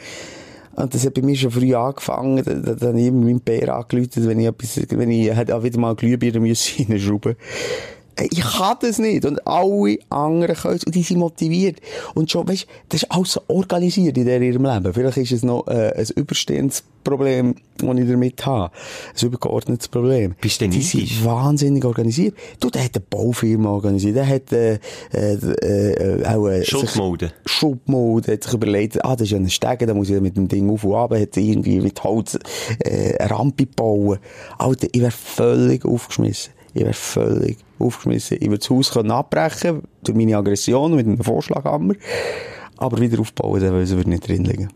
Und das hat bei mir schon früh angefangen. Da, da, da habe ich immer meinen Bär angeläutet, wenn ich etwas, wenn ich hätte auch wieder mal Glühbirne reinschrauben Ey, Ich kann das nicht. Und alle anderen können es. Und die sind motiviert. Und schon, weißt das ist alles so organisiert in ihrem Leben. Vielleicht ist es noch äh, ein überstehendes Problem, das ich damit habe. Ein übergeordnetes Problem. Bist du Die neidisch? sind wahnsinnig organisiert. Du, der hat eine Baufirma organisiert. Der hat, äh, äh, äh, auch, äh, Schutzmode. Schubmode, hat sich überlegt, ah, das ist ja ein Stege, da muss ich mit dem Ding auf und ab, hat irgendwie mit Holz, äh, eine Rampe bauen. Alter, ich wär völlig aufgeschmissen. Ich wär völlig aufgeschmissen. Ich würde das Haus können abbrechen, durch meine Aggression mit einem Vorschlaghammer, aber wieder aufbauen, dann würde nicht drin liegen.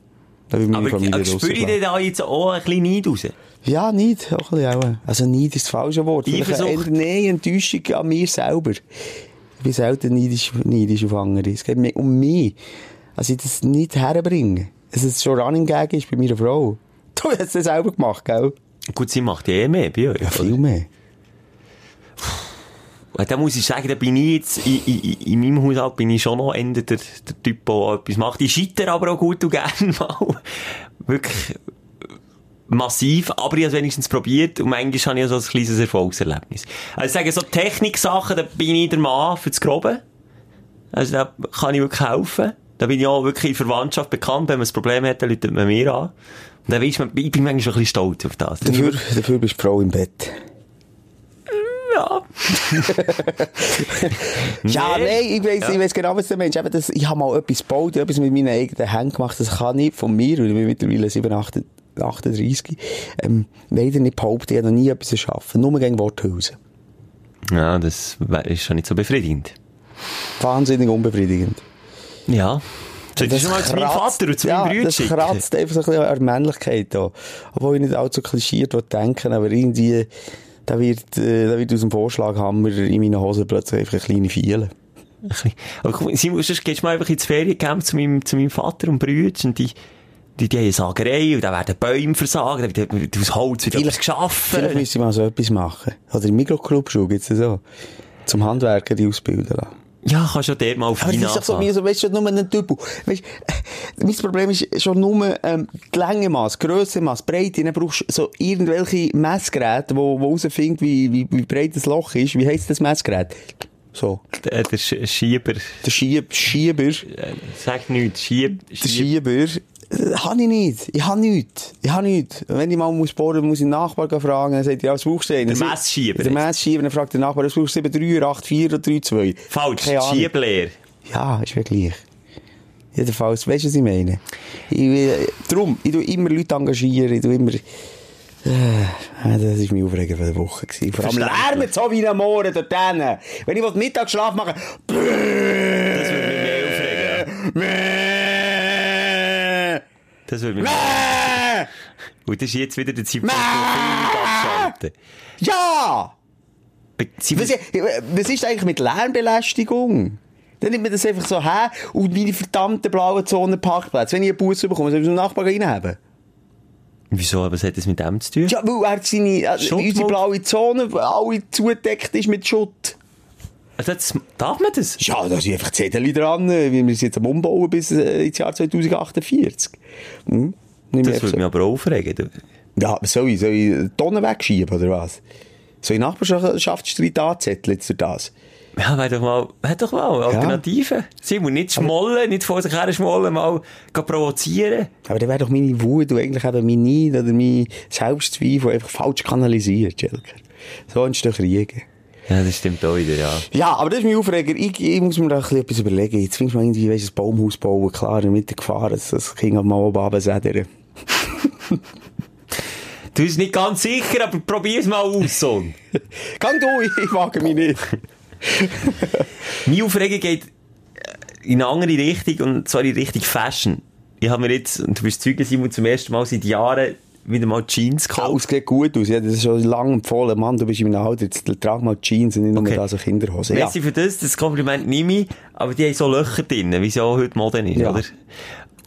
Aber Familie spüre ich dir da jetzt auch ein bisschen Neid raus? Ja, nicht, auch ein bisschen. Also Neid ist das falsche Wort. Nein, Enttäuschung an mir selber. Ich bin selten neidisch, neidisch auf andere. Es geht um mich. Also ich das nicht herbringe. Dass es schon Running Gag ist bei meiner Frau. Du hast das selber gemacht, gell? Gut, sie macht ja eh mehr bei euch. Ja, viel mehr. Und da muss ich sagen, da bin ich jetzt, in, in, in meinem Haushalt bin ich schon noch eher der, der Typ, der etwas macht. Ich scheitere aber auch gut und gerne mal. Wirklich massiv, aber ich habe es wenigstens probiert und manchmal habe ich auch so ein kleines Erfolgserlebnis. Also ich sage, so Techniksachen, da bin ich der Mann für das Grobe. Also da kann ich wirklich helfen. Da bin ich auch wirklich in Verwandtschaft bekannt. Wenn man ein Problem hat, dann läutet man mir an. Und dann weiss man, ich bin manchmal schon ein bisschen stolz auf das. Dafür, dafür bist du Frau im Bett. Ja. Ja, Nee. nein, ich weiss, Ja. ich weiss genau, was du meinst. Eben das, ich habe mal etwas gebaut, etwas mit meinen eigenen Händen gemacht. Das kann ich von mir, weil ich bin mittlerweile 7, 8, 38, ähm, leider nicht behaupten, ich habe noch nie etwas erschaffen. Nur gegen Worthülsen. Ja, das ist schon nicht so befriedigend. Wahnsinnig unbefriedigend. Ja. Solltest du schon mal zu meinem Vater und zu ja, meinem Bruder das schicken? kratzt einfach so ein bisschen an der Männlichkeit da. Obwohl ich nicht allzu klischiert denken aber irgendwie, da wird, äh, da wird aus dem Vorschlaghammer in meinen Hosen plötzlich einfach eine kleine Fiele. Aber mal, Simon, sonst gehst du mal einfach ins Feriencamp zu meinem, zu meinem Vater und Brüder und die, die, die haben eine Sagerei und da werden Bäume versagen, da wird aus Holz wieder etwas Vielleicht geschaffen. müsste ich mal so etwas machen. Oder im Mikroclub schon, gibt's das so. Zum Handwerker die ausbilden lassen. Ja, kannst du der mal auf Aber das ihn ist doch so, mir so, weißt du, nur ein Typ. Weißt, äh, mein Problem ist schon nur, ähm, die Längenmaß, Grössemaß, Breite. Dann brauchst du so irgendwelche Messgeräte, wo, wo rausfindet, wie, wie, wie breit das Loch ist. Wie heisst das Messgerät? So. Der, der Sch- Schieber, Der Schieb, Schieber. äh, sag nichts, Schieb, Der Schieber. Äh, Habe ich nicht. Ich habe nichts. Ich habe nichts. Wenn ich mal muss bohren, muss ich den Nachbar fragen. Dann sagt ja, was brauchst du denn? Der Messschieber Der Messschieber. Dann fragt der Nachbar, was brauchst du? 7,3, 8,4 oder 3,2? Falsch, Keine Ahnung. Schiebleer. Ja, ist mir gleich. Jedenfalls, weißt du, was ich meine? Ich, äh, darum, ich tue immer Leute engagieren, ich tue immer... Äh, das war mein Aufreger von der Woche. Gewesen. Vor allem lärmt so wie ein Mohren dort. Wenn ich Mittagsschlaf machen Das würde mich mehr aufregen. Das würde mich Und das ist jetzt wieder der Zeitpunkt, wo abschalten. Ja! Sie- Was, was ist eigentlich mit Lärmbelästigung? Dann nimmt man das einfach so her und meine verdammten blauen Zonenparkplätze. Wenn ich einen Bus bekomme, soll ich den Nachbar reinhaben? Wieso, was hat das mit dem zu tun? Ja, weil er seine, äh, unsere blaue Zone, alle zugedeckt ist mit Schutt. Also das, darf man das? Ja, da sind einfach Zettel dran, äh, wie wir es jetzt am Umbauen bis äh, ins Jahr 2048. Hm? Das würde mich aber aufregen. Ja, soll ich, soll ich Tonnen wegschieben, oder was? Soll ich Nachbarschaftsstreit anzetteln durch das? Ja, wär doch mal, wär doch mal Alternativen. Simon, nicht schmollen, nicht vor sich her schmollen, mal provozieren. Aber dann wäre doch meine Wut und eigentlich eben mein Neid oder mein Selbstzweifel einfach falsch kanalisiert, Jelker. So entstehen Kriege. Ja, das stimmt auch wieder, ja. Ja, aber das ist mein Aufreger. Ich, ich muss mir da etwas überlegen. Jetzt findest du mal irgendwie, weißt, ein Baumhaus bauen, klar, in der Mitte gefahren, das, das Kind mal oben runtersädern. Du bist nicht ganz sicher, aber probier's mal aus, Sohn. Gang du, ich, ich wage mich nicht. Meine Aufregung geht äh, in eine andere Richtung, und zwar in Richtung Fashion. Ich habe mir jetzt, und du bist Zeuge, Simon, zum ersten Mal seit Jahren wieder mal Jeans gekauft. Es sieht gut aus. Ja, das ist schon lange empfohlen. Mann, du bist in meinem Alter. Jetzt trag mal Jeans und nicht nur Okay. da so Kinderhosen. Ja. Merci für das, das Kompliment nehme ich, aber die haben so Löcher drin, wie es ja auch heute Mode ist, Ja. oder?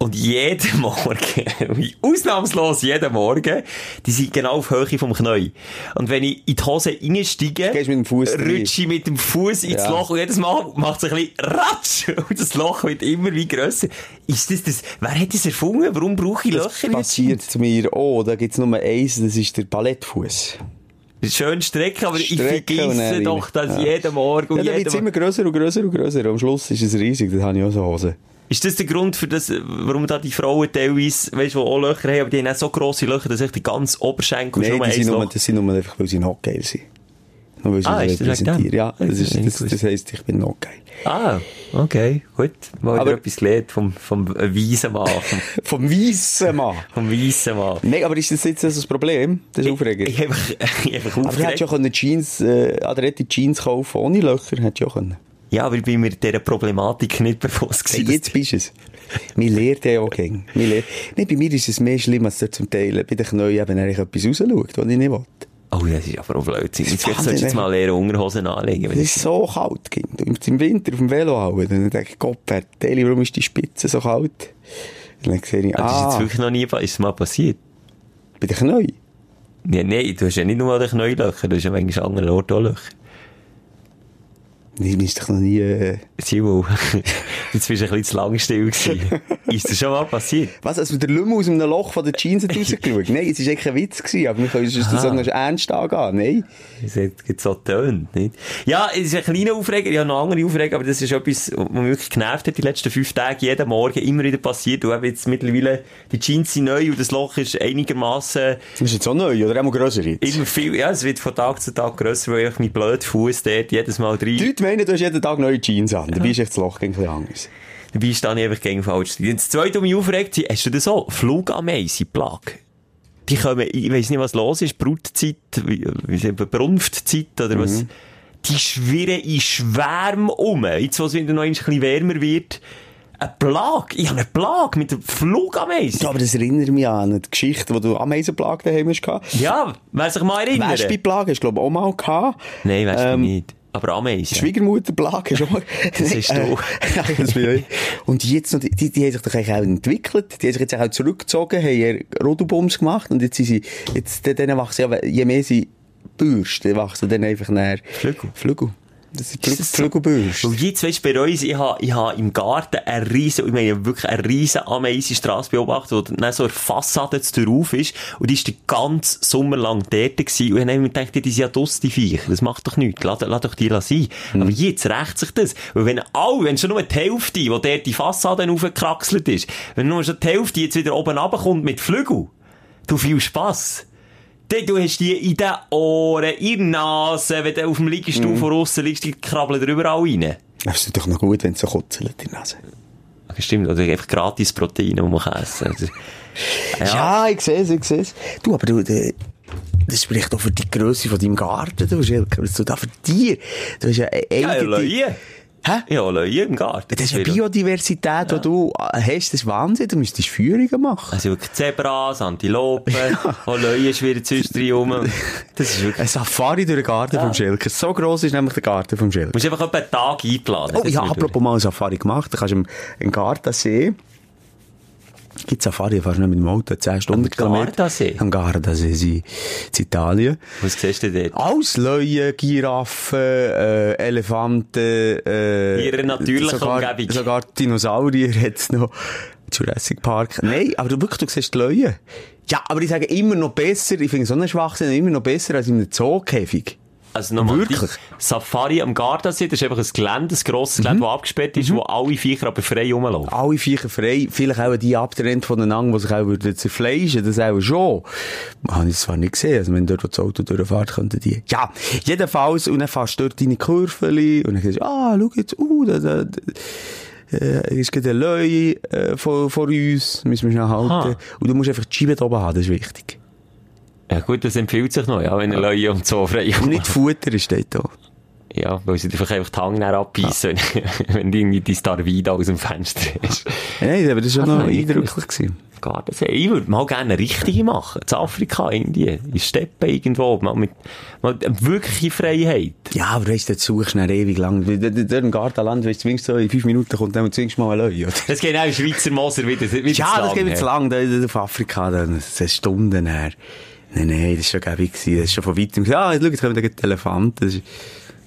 Und jeden Morgen, ausnahmslos jeden Morgen, die sind genau auf Höhe vom Knie. Und wenn ich in die Hose reinsteige, Gehst mit dem Fuß rein. rutsche ich mit dem Fuß ins Ja. Loch und jedes Mal macht es ein bisschen Ratsch und das Loch wird immer wie grösser. Ist das das, wer hat das erfunden? Warum brauche ich Das Löcher den passiert zu mir auch. Da gibt's nur eins, das ist der Ballettfuß. Jeans? Schön strecken, aber ich Strecken und vergesse doch das Ja. jeden Morgen und Ja, dann jeden wird's immer grösser und grösser und grösser. Am Schluss ist es riesig. Das habe ich auch so Hosen. Ist das der Grund für das, warum da die Frauen teilweise, weißt du, auch Löcher haben, aber die haben auch so grosse Löcher, dass echt die ganze Oberschenkel Nein, nur ein sind nur, Loch. das sind nur einfach, weil sie noch geil sind. Nur weil sie Ah, ist das repräsentieren. Ja, das, ist, das, das heisst, ich bin noch geil. Ah, okay, gut. Mal Aber- etwas gelernt vom, vom weisen Mann, vom, Vom weissen Mann. vom weissen Mann. Nein, aber ist das jetzt das Problem? Das ist aufregend. Ich, ich, einfach, ich einfach aber du hättest aufgeregt. ja Jeans, äh, Jeans kaufen ohne Löcher. Hättest ja können. Ja, aber ich bin mir dieser Problematik nicht bewusst Hey, gewesen. jetzt bist du es. Wir lernen ja auch lernen. Nein, bei mir ist es mehr schlimm, als zum Teil bei den Knien eben etwas rausschaut, was ich nicht will. oh, das ist aber auch Blödsinn. Jetzt solltest du jetzt mal lernen, Unterhosen anlegen. Es ist so kalt, Kind. Und im Winter auf dem Velo hauen. Dann denke ich, Gott, Teili, warum ist die Spitze so kalt? Und dann sehe ich, Ah, das ist jetzt ah, wirklich noch nie ist mal passiert. bei den Knien. Nee, nee, du hast ja nicht nur an den Knäulöchern, du hast ja manchmal an anderen Orten auch Löcher. Mir ist doch noch nie, äh, Simon, jetzt bist du ein bisschen zu lang still gewesen. ist das schon mal passiert? was, als der Lümmel aus einem Loch von der Jeans hat rausgeschaut? Nein, es war eigentlich ein Witz gewesen, aber wir können es so einen ernst angehen. Nein. Es hat jetzt so tönt, nicht? Ja, es ist ein kleiner Aufreger, ich habe noch andere Aufreger, aber das ist etwas, was mich wirklich genervt hat die letzten fünf Tage, jeden Morgen immer wieder passiert. Du eben jetzt mittlerweile, die Jeans sind neu und das Loch ist einigermaßen Das ist jetzt auch neu, oder? Einmal grösser jetzt. immer viel, ja, es wird von Tag zu Tag grösser, weil ich mein blöd Fuß dort jedes Mal rein. Meinen, du hast jeden Tag neue Jeans an. Dabei ist echt das Loch ein bisschen anders. Dabei stehe ich einfach gegen falsch. Das zweite, was mich aufregt, hast du das so? Flugameisen, Plag. Die kommen, ich weiss nicht, was los ist, Brutzeit, Brunftzeit oder was. Die schwirren in Schwärmen um. Jetzt, wo es wieder noch ein bisschen wärmer wird. Ein Plag. Ich habe einen Plag mit der Flugameisen. Ja, aber das erinnert mich an eine Geschichte, wo du Ameisenplage daheim hast. Ja, wer sich mal erinnern? Wespenplage hast du, glaube ich, auch mal gehabt. Nein, du Ähm, nicht. Aber Ameisen. Schwiegermutterplage hast du auch mal. Das hast du. Und jetzt noch, die, die, die haben sich doch eigentlich auch entwickelt. Die haben sich jetzt auch zurückgezogen, haben ihr Rodelbums gemacht und jetzt sind sie, jetzt, denen wachsen je mehr sie bürsten, wachsen dann einfach näher. Flügel. Flügel. Das Flü Ist das so? Und jetzt, weißt du, bei uns, ich habe, ich habe im Garten eine riesen, ich meine wirklich eine riesen Ameisenstrasse beobachtet, wo dann so eine Fassade drauf ist, und die ist den ganzen Sommer lang dort gewesen, und ich habe mir gedacht, die sind ja dus, die Viecher, das macht doch nichts, lass, lass doch die sein. Aber jetzt rächt sich das, weil wenn alle, wenn schon nur die Hälfte, die dort die Fassade aufgekraxelt ist, wenn nur schon die Hälfte jetzt wieder oben runterkommt mit Flügel, du viel Spass. Du hast die in den Ohren, in der Nase, wenn du auf dem Liegestuhl von aussen liegst, die krabbeln da überall rein. Das ist doch noch gut, wenn es so kutzelt in der Nase. Okay, stimmt, oder einfach gratis Proteine, die man kann essen ja. Ja, ich sehe es, ich sehe es. Du, aber du, das spricht auch für die Grösse von deinem Garten, du, Schelke. Was du da für dir? Du hast ja eine Ja, eigene... Leute. Hä? Ja, Leute im Garten. Das ist eine Biodiversität, die du äh, hast, das ist Wahnsinn. Du müsstest Führungen machen. Also wirklich Zebras, Antilopen, auch Leute schwirren sonst rum. Das ist wirklich... Ein Safari durch den Garten vom Schelker. So gross ist nämlich der Garten vom Schelker. Du musst einfach einen Tag einplanen. Oh, ich habe apropos mal eine Safari gemacht. Da kannst du im, im Gardasee, gibt Safari, fahrst du nicht mit dem Auto, 10 Stundenkilometer. Gardasee? Am Gardasee, sie- in Italien. Was siehst du dort? Alles Löwen, Giraffen, äh, Elefanten, äh, In ihrer natürlichen sogar, Umgebung. Sogar Dinosaurier hat's noch. Jurassic Park. Nein, aber du wirklich, du siehst die Löwen. Ja, aber ich sage immer noch besser, ich finde so einen Schwachsinn immer noch besser als in einem Zookäfig. Also nochmal, Wirklich? Safari am Gardasee, das ist einfach ein Gelände, ein grosses Gelände, das abgesperrt ist, wo alle Viecher aber frei rumlaufen. Alle Viecher frei, vielleicht auch die abtrennt voneinander, die sich auch würden zerfleischen, das auch schon. Habe ich zwar nicht gesehen, also wenn dort das Auto durchfährt, könnten die. Ja, jedenfalls, und dann fährst du dort deine Kurveli, und dann sagst du, ah, schau jetzt, uh, da, da, da äh, ist gerade ein Löwe äh, vor, vor uns, müssen wir schnell halten. Aha. Und du musst einfach die Scheibe oben haben, das ist wichtig. Ja gut, das empfiehlt sich noch, ja, wenn ein Leute um so frei nicht Futter steht da. Ja, weil sie vielleicht einfach die Hange abbeissen, wenn du irgendwie die Starvida aus dem Fenster hast. Nein, aber das war schon Also, noch ich- eindrücklich. Gewesen. Gardasee. Ich würde mal gerne eine richtige machen. In Afrika, Indien, in Steppen irgendwo, mal mit, mal wirkliche Freiheit. Ja, aber weißt du, suchst du dann ewig lang. Dort im Gartenland, weißt du, zwingst so in fünf Minuten kommt dann zwingst mal ein Löwe. Das geht auch im Schweizer Moser wieder, wieder Ja, das geht mir zu lang, auf Afrika, da, das ist Stunden her. Nein, nein, das war schon gäbig gewesen. Das ist schon von weitem ah, jetzt schau, jetzt kommen da die Elefanten. Das ist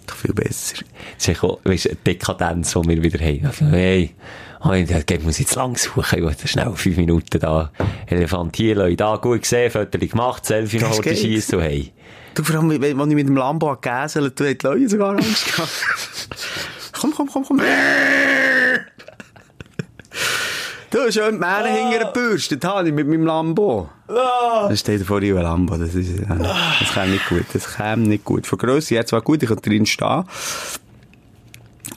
doch viel besser. Das ist auch, weißt, eine Dekadenz, die wir wieder haben. Also, hey, oh, geht, muss ich jetzt lang suchen. Ich wollte schnell fünf Minuten da, Elefant hier, Leute da, gut gesehen, Fotos gemacht, Selfie noch heute schießen hey. Du, vor allem, wenn ich mit dem Lambo gegäselt, du hast die Leute sogar Angst gehabt. komm, komm, komm, komm. Du, schön die Mähne hinter der Bürste, das habe ich mit meinem Lambo. Das steht vor ein Lambo, das ist, äh, das käme nicht gut, das käme nicht gut. Von Grösse her zwar gut, ich könnte drin stehen.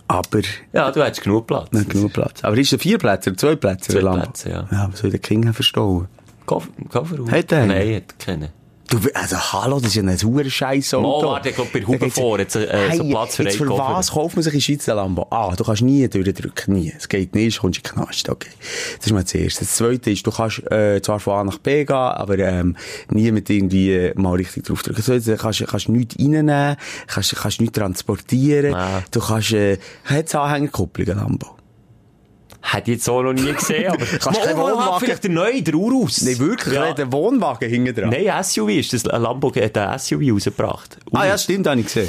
Aber, Ja, du hättest genug Platz. nicht genug Platz. Aber ist es vier Plätze oder zwei Plätze? Zwei? Plätze, ja. Ja, was soll der King verstauen? Koffer, Kofferraum. Hat er? Nein, hat keinen. Du, also, hallo, das ist ja ein sauer scheiß Auto. Oh, warte, ich glaub, bei Huber vor, jetzt, äh, so Platz für jetzt einen für was kauft man sich in Schweiz ein Lambo? Ah, du kannst nie durchdrücken, nie. Es geht nicht, kommst in den Knast, okay. Das ist mal das Erste. Das Zweite ist, du kannst, äh, zwar von A nach B gehen, aber, ähm, nie mit irgendwie äh, mal richtig draufdrücken. So, jetzt kannst, kannst nichts reinnehmen, kannst, kannst nichts transportieren, du kannst, äh, ein Lambo? Hätte ich jetzt so noch nie gesehen, aber... Kannst keinen Mal, Wohnwagen- Vielleicht der neue, der Urus. Nee, wirklich, Ja. der Wohnwagen hinten dran. Nein, SUV ist das. Ein Lambo hat ein SUV rausgebracht. Ah ja, stimmt, habe ich gesehen.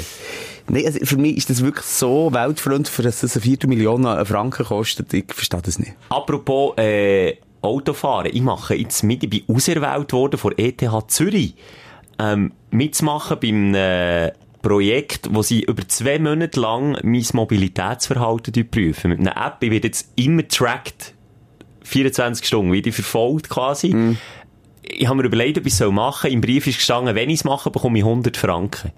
Nee, also für mich ist das wirklich so weltfremd, für dass das eine Viertelmillion Franken kostet. Ich verstehe das nicht. Apropos äh, Autofahren. Ich mache jetzt mit, ich bin auserwählt worden von ETH Zürich, ähm, mitzumachen beim äh, Projekt, wo sie über zwei Monate lang mein Mobilitätsverhalten prüfen. Mit einer App, ich werde jetzt immer tracked. 24 Stunden, werde ich verfolgt quasi. Ich habe mir überlegt, ob ich es machen soll. Im Brief ist gestanden, wenn ich es mache, bekomme ich 100 Franken.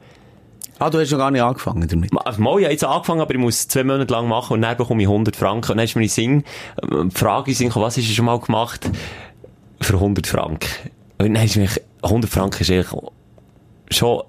Ah, du hast noch gar nicht angefangen damit. Also, mal, ich habe jetzt angefangen, aber ich muss zwei Monate lang machen und dann bekomme ich 100 Franken. Und dann ist mir in Sinn, äh, die Frage in Sinn was hast du schon mal gemacht für 100 Franken? Und dann ist mir, 100 Franken ist eigentlich schon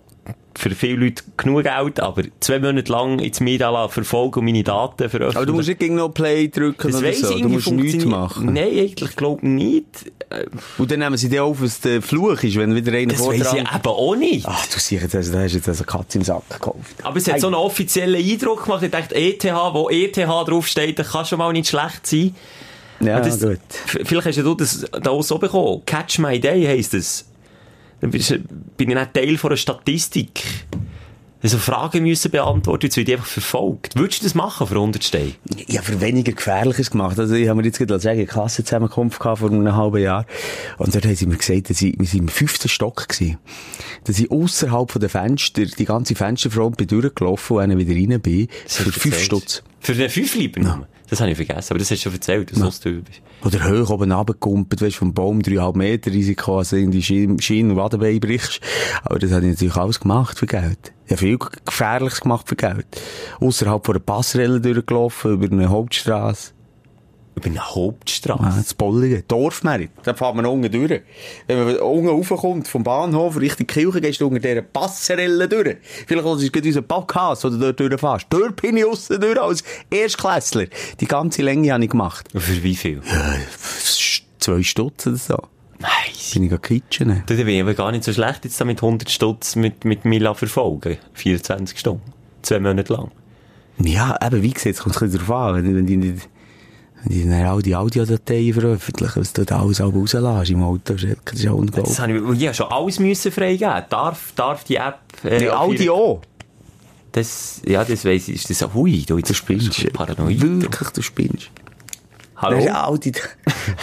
für viele Leute genug Geld, aber zwei Monate lang ins Media verfolgen und meine Daten veröffentlichen. Aber du musst nicht gegen noch Play drücken das oder weiss so. Du musst nichts machen. Nein, eigentlich glaube ich nicht. Äh, Und dann nehmen sie dir auf, was der Fluch ist, wenn wieder einer Das weiss ich eben auch nicht. Ach, du siehst jetzt, also, da hast du jetzt also Katze im Sack gekauft. Aber es hat so einen offiziellen Eindruck gemacht. Ich dachte, ETH, wo ETH draufsteht, das kann schon mal nicht schlecht sein. Ja, das, gut. Vielleicht hast du das da auch so bekommen. Catch My Day heisst es. Dann bin ich nicht Teil von einer Statistik. Also Fragen müssen beantworten, jetzt wird einfach verfolgt. Würdest du das machen für 100 Steine? Ja, für weniger Gefährliches gemacht. Also, ich habe mir jetzt gerade sagen, eine Klassenzusammenkunft gehabt vor einem halben Jahr. Und dort haben sie mir gesagt, dass ich, wir sind im fünften Stock gewesen. Dass ich außerhalb von den Fenstern, die ganze Fensterfront bin durchgelaufen und dann wieder rein bin. Für fünf Stutz. Für den 5 lieber nur. Das habe ich vergessen, aber das hast du schon erzählt, dass du so bist. Oder hoch oben runtergekumpelt, weißt, vom Baum dreieinhalb Meter Risiko, also in die Schiene und Wadenbein brichst. Aber das habe ich natürlich alles gemacht für Geld. Ja, viel Gefährliches gemacht für Geld. Außerhalb von der Passrelle durchgelaufen, über eine Hauptstraße. Über eine Hauptstraße. Ah, das Bolligen. Dorfmerit. Da fährt man unten durch. Wenn man unten raufkommt, vom Bahnhof Richtung Kirche, gehst du unter dieser Passerelle durch. Vielleicht ist es gerade unser Podcast, wo du dort durchfährst. Dort bin ich aussen durch als Erstklässler. Die ganze Länge habe ich gemacht. Für wie viel? Zwei Stutz oder so. Nice. Bin ich ga kitchen. Da bin ich aber gar nicht so schlecht, jetzt da mit 100 Stutz mit, mit Mila verfolgen. 24 Stunden. Zwei Monate lang. Ja, eben, wie gesagt, es kommt ein bisschen darauf an, wenn, wenn die nicht, wenn die dann all die Audiodateien veröffentlichen, was du da alles auch rauslässt im Auto, das ist ja Das unglaublich. habe ich, ich habe schon alles müssen freigeben. Darf, darf die App, äh, Die Audio. Das, ja, das weiss ich. Ist das, hui, du, jetzt Du spinnst. Paranoid. Wirklich, du spinnst. Hallo? Das ist Audi.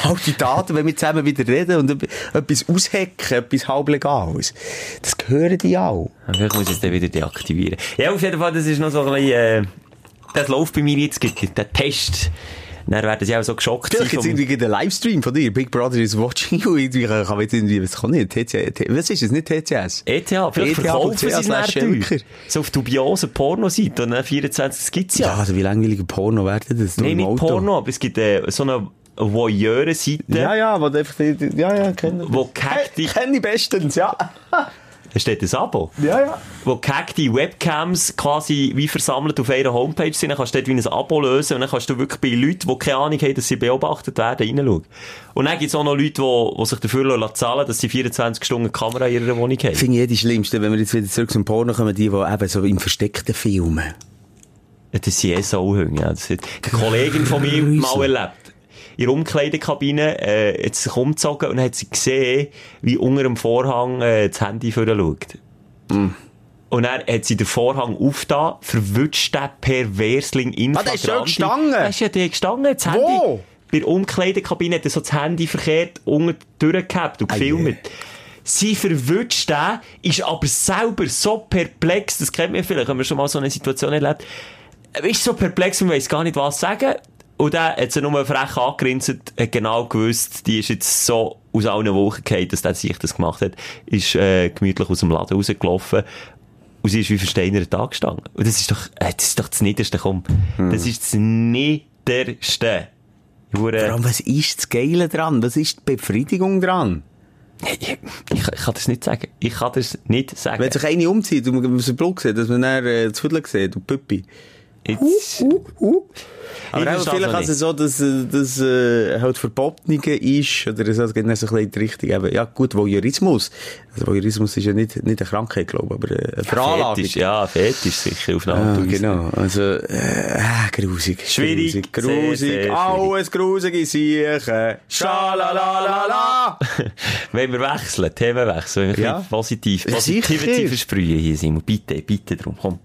halt die Daten, wenn wir zusammen wieder reden und etwas aushacken, etwas halblegales. Das gehören die auch. Vielleicht muss ich es dann wieder deaktivieren. Ja, auf jeden Fall, das ist noch so ein bisschen, äh, das läuft bei mir jetzt, der Test. Dann werden sie auch so geschockt Vielleicht jetzt irgendwie der Livestream von dir. Big Brother is watching you. Irgendwie kann man jetzt irgendwie, was kann nicht? Was ist es? Nicht TCS? ETH, vielleicht ETH, verkaufen sie es. So auf dubiosen Pornoseiten und dann 24, das gibt's Ja, ja. also wie langweilige Porno werden das? Nein, nicht? Porno, aber es gibt äh, so eine Voyeur-Seite, Ja, ja, wo einfach, ja, ja, kenne wo gehackte, Kenne ich bestens, ja. da steht ein Abo. Ja, ja. wo gehackte Webcams quasi wie versammelt auf einer Homepage sind, dann kannst du dort wie ein Abo lösen und dann kannst du wirklich bei Leuten, die keine Ahnung haben, dass sie beobachtet werden, reinschauen. Und dann gibt es auch noch Leute, die, die sich dafür lassen zahlen, dass sie 24 Stunden Kamera in ihrer Wohnung haben. Finde ich eh die Schlimmste, wenn wir jetzt wieder zurück zum Porno kommen, die, die eben so im versteckten filmen. Ja, Das sind eh Sauhunde. Ja. Das hat eine Kollegin von mir mal erlebt. In der Umkleidekabine, äh, hat sie sich umgezogen und hat sie gesehen, wie unter dem Vorhang, äh, das Handy vorher schaut. Und dann hat sie den Vorhang aufgetan, verwünscht den Perversling in Ah, der ist schon gestanden? Der ist ja der gestanden, das Wo? Handy. Bei der Umkleidekabine hat er so das Handy verkehrt unter durchgehabt und Ah, gefilmt. Sie verwünscht den, ist aber selber so perplex, das kennt man vielleicht, haben wir schon mal so eine Situation erlebt, er ist so perplex und weiss gar nicht, was sagen. Und dann hat sie nur frech angegrinst, hat genau gewusst, die ist jetzt so aus allen Wochen gefallen, dass der sich das gemacht hat, ist äh, gemütlich aus dem Laden rausgelaufen und sie ist wie versteinert da gestanden. Und das ist doch, äh, das ist doch das Niederste, komm. Das ist das Niederste. Hure- Vor allem, was ist das Geile dran? Was ist die Befriedigung dran? Ich, ich, ich kann das nicht sagen. Ich kann das nicht sagen. Wenn sich eine umzieht und man den Blut sieht, dass man dann äh, das Viertel sieht und Püppi. Jetzt, Aber Ich auch verstehe vielleicht das also so, dass, äh, dass äh, halt Verbotene ist, oder so, es geht dann so ein bisschen in die Richtung, eben, ja gut, Voyeurismus. Also Voyeurismus ist ja nicht, nicht eine Krankheit, glaube ich, aber äh, eine Veranlagung. Fetisch, ja, Fetisch sicher auf eine Ja, Art und Weise. genau. Also, äh, äh, grusig. Schwierig, Grusig. sehr, grusig. sehr schwierig. Alles grusige Siechen. Schalalalala. Wenn wir wechseln, Themen wechseln, wenn wir Ja. positiv, sicher. versprühen hier, Simon. Bitte, bitte drum, komm.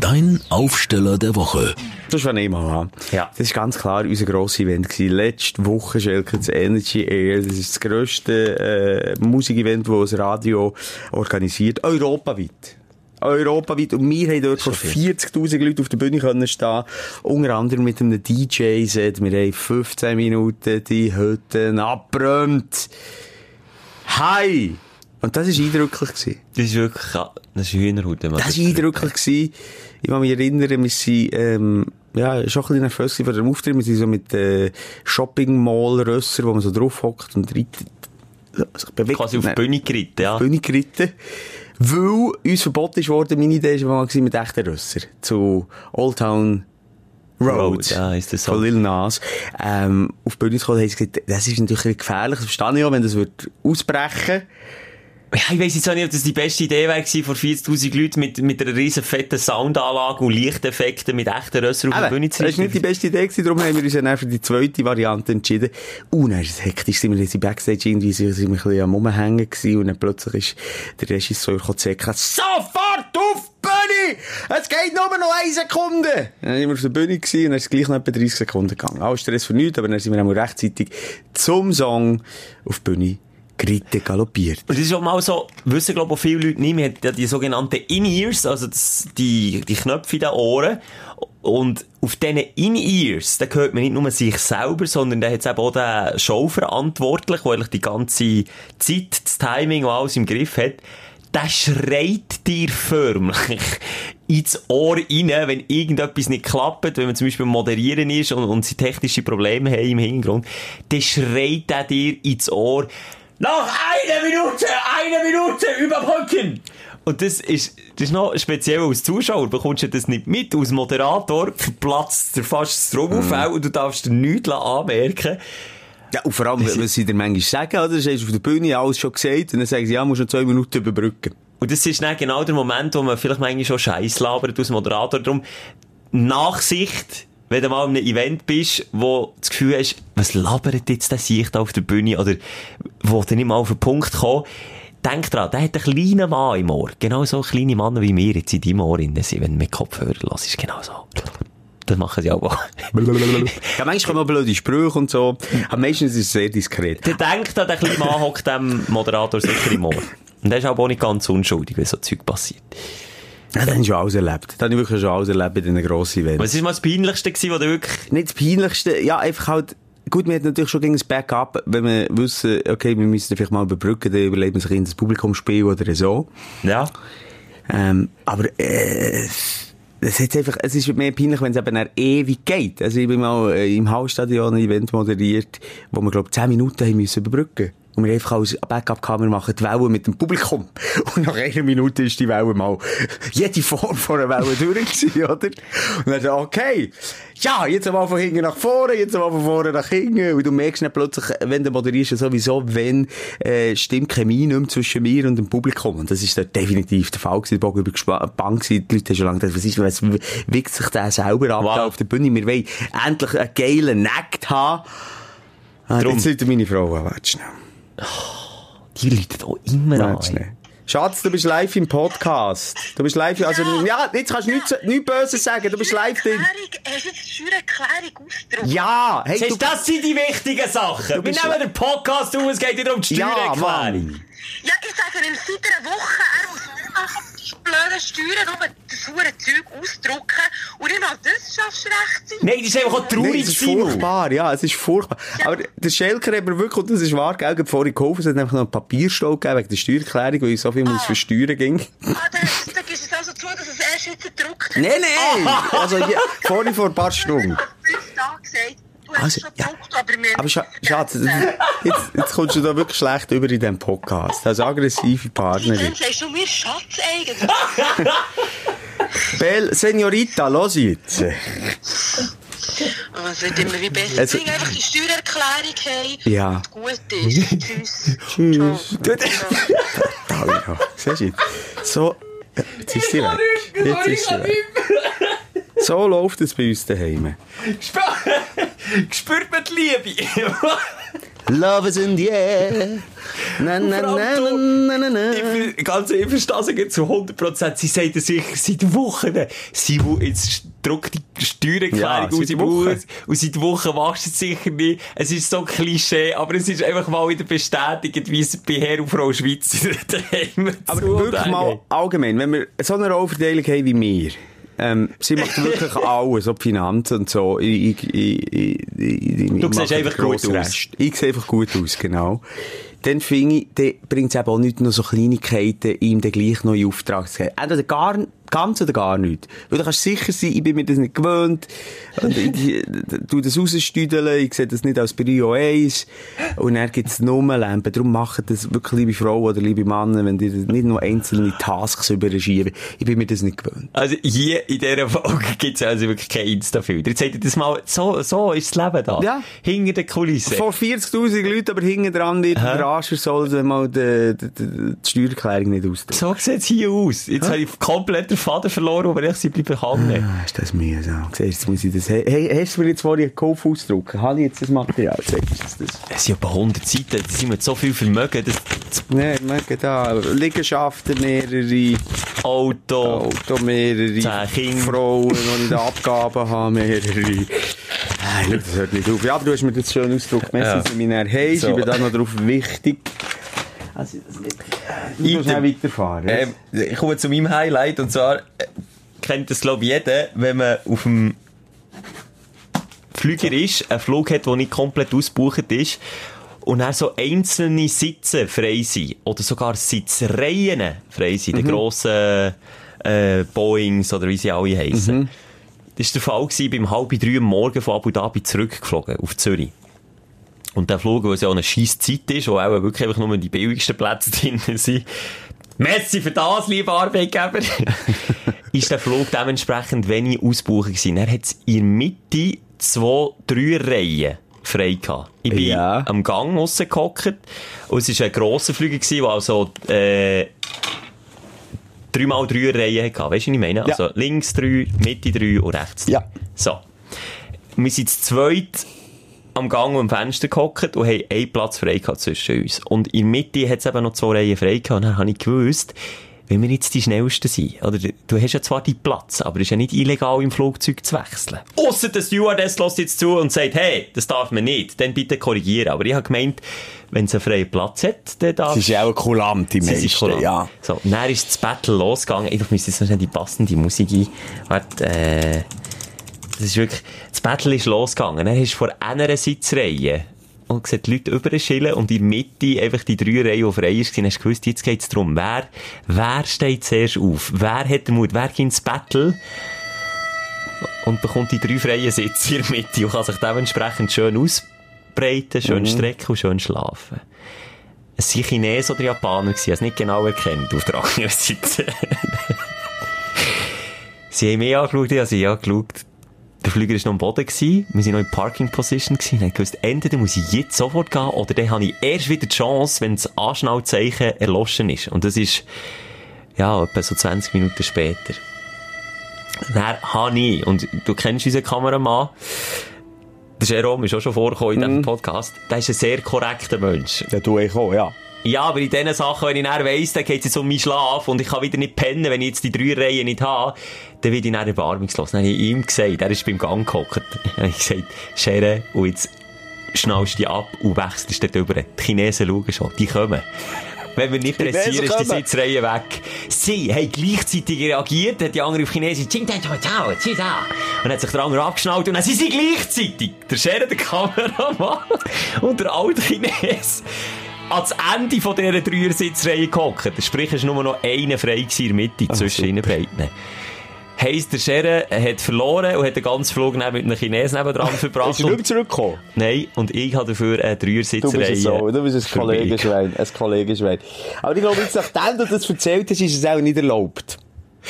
Dein Aufsteller der Woche. Das mal an. Ja. Das ist ganz klar unser grosses Event gewesen. Letzte Woche, Schelke, das Energy Air. Das ist das grösste, äh, Musikevent, das das Radio organisiert. Europaweit. Europaweit. Und wir haben dort vor 40.000 Leuten auf der Bühne können stehen. Unter anderem mit einem DJ-Set. Wir haben 15 Minuten die Hütten abgebrannt. Hi! Und das war eindrücklich. Gewesen. Das ist wirklich, das ist Hühnerhaut. Das war eindrücklich. Gewesen. Ich kann mich erinnern, wir sind, ähm, ja, schon ein bisschen nervös vor dem Auftritt. Wir sind so mit, äh, Shopping-Mall-Rösser, wo man so drauf hockt und reitet, sich bewegt. Quasi auf die Bühne geritten, ja. Bühne geritten. Weil uns verboten ist worden, meine Idee war mal mit echten Rösser. Zu Old Town Road. Ja, ist das so. Von Lil Nas. Ähm, auf die Bühne zu kommen, haben sie gesagt, das ist natürlich gefährlich. Das verstehe ich auch, wenn das wird ausbrechen Ja, ich weiss jetzt auch nicht, ob das die beste Idee wäre gewesen, vor 40.000 Leuten mit, mit einer riesen fetten Soundanlage und Lichteffekten mit echten Rössern auf der Bühne zu das war nicht die beste Idee, gewesen, darum haben wir uns dann für die zweite Variante entschieden. Und dann ist es hektisch, sind wir jetzt im Backstage irgendwie, sind wir ein bisschen am Rumhängen gewesen und dann plötzlich ist der Regisseur gekommen sofort auf die Bühne! Es geht nur noch eine Sekunde! Dann sind wir auf der Bühne gewesen und dann ist es gleich noch etwa 30 Sekunden gegangen. Alles Stress für nichts, aber dann sind wir auch rechtzeitig zum Song auf die Bühne geritten, galoppiert. Und das ist auch mal so, wissen glaube ich viele Leute nicht, man hat ja die sogenannten In-Ears, also das, die, die Knöpfe in den Ohren. Und auf diesen In-Ears, da hört man nicht nur sich selber, sondern da hat es eben auch den Showverantwortlichen, der eigentlich die ganze Zeit, das Timing und alles im Griff hat. Der schreit dir förmlich ins Ohr rein, wenn irgendetwas nicht klappt, wenn man zum Beispiel moderieren ist und, und sie technische Probleme haben im Hintergrund, dann schreit er dir ins Ohr, noch eine Minute, eine Minute überbrücken! Und das ist, das ist noch speziell als Zuschauer, bekommst du das nicht mit. Als Moderator verplatzt dir fast das Trommelfell und du darfst dir nichts anmerken. Ja, und vor allem, was sie dir manchmal sagen, oder? Du hast auf der Bühne alles schon gesagt und dann sagen sie, ja, musst noch zwei Minuten überbrücken. Und das ist dann genau der Moment, wo man vielleicht manchmal schon Scheiß labert als Moderator. Darum, Nachsicht, wenn du mal an einem Event bist, wo du das Gefühl hast, was labert jetzt der Sicht auf der Bühne, oder wo du nicht mal auf den Punkt kommen, denk dran, der hat einen kleinen Mann im Ohr. Genau so kleine Männer wie wir jetzt in deinem Ohr drin sind, wenn du mit Kopfhörer hörst, genau so. Das machen sie auch. ja, manchmal kommen blöde Sprüche und so. Aber meistens ist es sehr diskret. Der denkt, der kleine Mann hockt dem Moderator sicher im Ohr. Und der ist auch nicht ganz unschuldig, wenn so Zeug passiert. Ja, ich schon alles erlebt. Das habe ich wirklich schon alles erlebt in diesen grossen Events. Was war mal das Peinlichste, gewesen, was du wirklich... Nicht das Peinlichste, ja, einfach halt, gut, wir hatten natürlich schon gegen das Backup, wenn wir wissen, okay, wir müssen vielleicht mal überbrücken, dann überlegt man sich in das Publikumsspiel oder so. Ja. Ähm, aber, äh, es ist einfach, es ist mehr peinlich, wenn es eben ewig geht. Also ich bin mal im Hausstadion ein Event moderiert, wo wir, glaube ich, 10 Minuten haben müssen überbrücken und wir einfach als Backup-Kamera machen die Welle mit dem Publikum. Und nach einer Minute ist die Welle mal jede Form von einer Welle durch gewesen, oder? Und dann okay. Ja, jetzt mal von hinten nach vorne, jetzt mal von vorne nach hinten. Und du merkst dann plötzlich, wenn du moderierst, sowieso, wenn, äh, stimmt Chemie nicht mehr zwischen mir und dem Publikum. Und das ist definitiv der Fall gewesen. Bogen übergespannt gewesen. Die Leute haben schon lange gedacht, was ist, was wiegt sich der selber ab Wow. auf der Bühne? Wir wollen endlich einen geilen Nackt haben. Ah, Drum. jetzt läutet meine Frau an, Die Leute auch immer Warte an. Schatz, du bist live im Podcast. Du bist live, also, ja, jetzt kannst du nichts, nichts Böses sagen, du bist live drin. Erklärung, hast du jetzt Steuererklärung ausgedruckt? Ja, hey, Siehst du, das sind die wichtigen Sachen. Wir bist- nehmen den Podcast auf, es geht nicht um die ja, Steuererklärung. Mann. Ja, ich sage ihm seit einer Woche, er muss mitmachen, die blöden Steuern, nur das hure Zeug ausdrucken. Und mal das schaffst du rechtzeitig. Nein, das ist einfach auch Nein, traurig, es ist furchtbar, ja, es ist furchtbar. Aber der Schelker hat mir wirklich, und das ist wahr, gell, gerade vorhin geholfen, es hat einfach noch einen Papierstau gegeben wegen der Steuererklärung, weil ich so viel muss versteuern ging. Ah, dann, dann gibst du es also zu, dass es erst jetzt gedruckt Nein, nein! Also, ja, vorhin vor ein paar Stunden. fünf Tage gesagt, du hast Also, schon ja. aber wir Aber Scha Schatz, jetzt, jetzt kommst du da wirklich schlecht über in diesem Podcast. Als aggressive Partnerin. Dann sagst du mir Schatz eigentlich. Bell, Senorita, los jetzt. Oh, es wird immer wie besser. Also- Bring einfach die Steuererklärung hey. Ja. Und gut ist. Tschüss. Tschüss. Ja. Siehst du? So, jetzt ist sie weg. Jetzt ist sie weg. So läuft es bei uns daheim. Spürt man die Liebe? Love is in the air. Na, na, Vor na, allem na, na, na, Ich ganz verstehe sie jetzt zu 100%. Sie sagt es sicher seit Wochen. Sie jetzt druckt die Steuererklärung Ja, aus Wochen. Haus. Und seit Wochen machst du es sicher nicht. Es ist so Klischee, aber es ist einfach mal wieder bestätigt, wie es bei Herr und Frau Schweiz daheim Aber wirklich mal allgemein, wenn wir so eine Rollverteilung haben wie wir, ähm, sie macht wirklich alles, ob Finanzen und so. Ich, ich, ich, Du siehst einfach gut aus. Rest. Ich sehe einfach gut aus, genau. Dann finde ich, dann bringt es eben auch nicht noch so Kleinigkeiten, ihm dann gleich noch in Auftrag zu geben. Entweder gar, ganz oder gar nicht. Weil du kannst sicher sein, ich bin mir das nicht gewöhnt. Und ich, ich tu das rausstüdeln, ich sehe das nicht als Prio 1. Und dann gibt es Nummerlampen. Darum macht das wirklich, liebe Frau oder liebe Männer, wenn die nicht nur einzelne Tasks überschieben. Ich bin mir das nicht gewöhnt. Also hier in dieser Folge gibt es also wirklich kein Insta-Filter. Jetzt sagt ihr das mal, so, so ist das Leben da. Ja. Hinter den Kulissen. Vor 40.000 Leuten, aber hinten dran wird der Arsch soll mal die, die, die, die Steuererklärung nicht ausdrücken. So sieht es hier aus. Jetzt habe ich komplett Faden verloren, aber ich sie bleiben hängen. Ah, ist das mühsam. Siehst jetzt muss ich das... Hey, hast du mir jetzt vorhin einen Kauf ausdrucken? Habe ich jetzt das Material? Sagst du das? Es sind etwa 100 Seiten, die sind mit so viel Vermögen, das, das Nein, merke da. Liegenschaften mehrere, Auto, Auto mehrere, Kinder. Frauen, die ich da Abgaben habe, mehrere. Nein, das hört nicht auf. Ja, aber du hast mir das schön ausgedruckt. Merci, Ja. dass nachher hey, So. Ich bin da noch drauf wichtig. Also, das nicht... Ich muss schnell weiterfahren. Ähm, ich komme zu meinem Highlight und zwar äh, kennt das glaube ich jeder, wenn man auf dem Flüger ist, einen Flug hat, der nicht komplett ausgebucht ist und dann so einzelne Sitze frei sind oder sogar Sitzreihen frei sind, die grossen äh, Boeings oder wie sie alle heissen. Das war der Fall gewesen, beim halb drei am Morgen von Abu Dhabi zurückgeflogen auf Zürich. Und der Flug, weil es ja auch eine scheisse Zeit ist, wo auch wirklich einfach nur die billigsten Plätze drin sind. Merci für das, lieber Arbeitgeber. ist der Flug dementsprechend wenig ausbuchen gewesen. Er hat in der Mitte zwei, drei Reihen frei gehabt. Ich bin Ja. am Gang rausgehockt und es war ein grosser Flüger gewesen, der also, äh, dreimal drei Reihen hatte. Weißt du, was ich meine? Ja. Also links drei, Mitte drei und rechts drei. Ja. So. Wir sind zu zweit am Gang und am Fenster gehockt und haben einen Platz frei gehabt zwischen uns. Und in der Mitte hat es eben noch zwei Reihen frei gehabt. Und dann habe ich gewusst, wenn wir jetzt die Schnellsten sind, oder du hast ja zwar die Platz, aber es ist ja nicht illegal im Flugzeug zu wechseln. Ausser der Stewardess lässt jetzt zu und sagt, hey, das darf man nicht, dann bitte korrigieren. Aber ich habe gemeint, wenn es einen freien Platz hat, dann darf Das ist ja auch kulant, die Sie meisten, ja. So, dann ist das Battle losgegangen. Ich müsste jetzt noch die passende Musik ein. Warte, äh, das ist wirklich, das Battle ist losgegangen. Hast du vor einer Sitzreihe und gesehen, die Leute über Schillen und in der Mitte einfach die drei Reihen, die frei waren, hast du gewusst, jetzt geht es darum, wer, wer steht zuerst auf? Wer hat den Mut? Wer geht ins Battle? Und bekommt die drei freien Sitze in der Mitte und kann sich dementsprechend schön ausbreiten, schön strecken und schön schlafen. Es waren Chinesen oder Japaner, ich habe es nicht genau erkannt auf der anderen Seite. sie haben mich angeschaut, ich habe sie angeschaut. Der Flüger war noch am Boden, gewesen. wir waren noch in Parking Position, gewesen. und gewusst, entweder muss ich jetzt sofort gehen, oder dann habe ich erst wieder die Chance, wenn das Anschnallzeichen erloschen ist. Und das ist, ja, etwa so 20 Minuten später. Dann habe ich, und du kennst unseren Kameramann, der Jerome ist auch schon vorgekommen in diesem Podcast, der ist ein sehr korrekter Mensch. Ja, du ich auch, ja. Ja, aber in diesen Sachen, wenn ich dann weiss, dann geht es jetzt um meinen Schlaf und ich kann wieder nicht pennen, wenn ich jetzt die drei Reihen nicht habe, dann werde ich dann erbarmungslos. Dann habe ich ihm gesagt, er ist beim Gang gehockt, dann habe ich gesagt, Schere, und jetzt schnallst du dich ab und wechselst dort rüber. Die Chinesen schauen schon, die kommen. Wenn wir nicht pressieren, ist die. Sitzreihe weg. Sie haben gleichzeitig reagiert, hat die andere auf Chinesisch, Ching, Ching, Ching, Ching, Ching, Ching. und hat sich der andere abgeschnallt und dann sind sie gleichzeitig. Der Schere, der Kameramann und der alte Chines ans Ende von dieser Dreier-Sitzreihe gehockt. Sprich, es war nur noch einer frei in der Mitte zwischen ihnen beiden. Heisst, der Schere hat verloren und hat den ganzen Flug mit einem Chinesen nebendran verbracht. Bist du nicht zurückgekommen? nein, und ich habe dafür eine Du Dreier-Sitzreihe. bist es so, du bist ein. Kollegenschwein, ein Kollegenschwein. Aber ich glaube, jetzt, nachdem du das erzählt hast, ist es auch nicht erlaubt.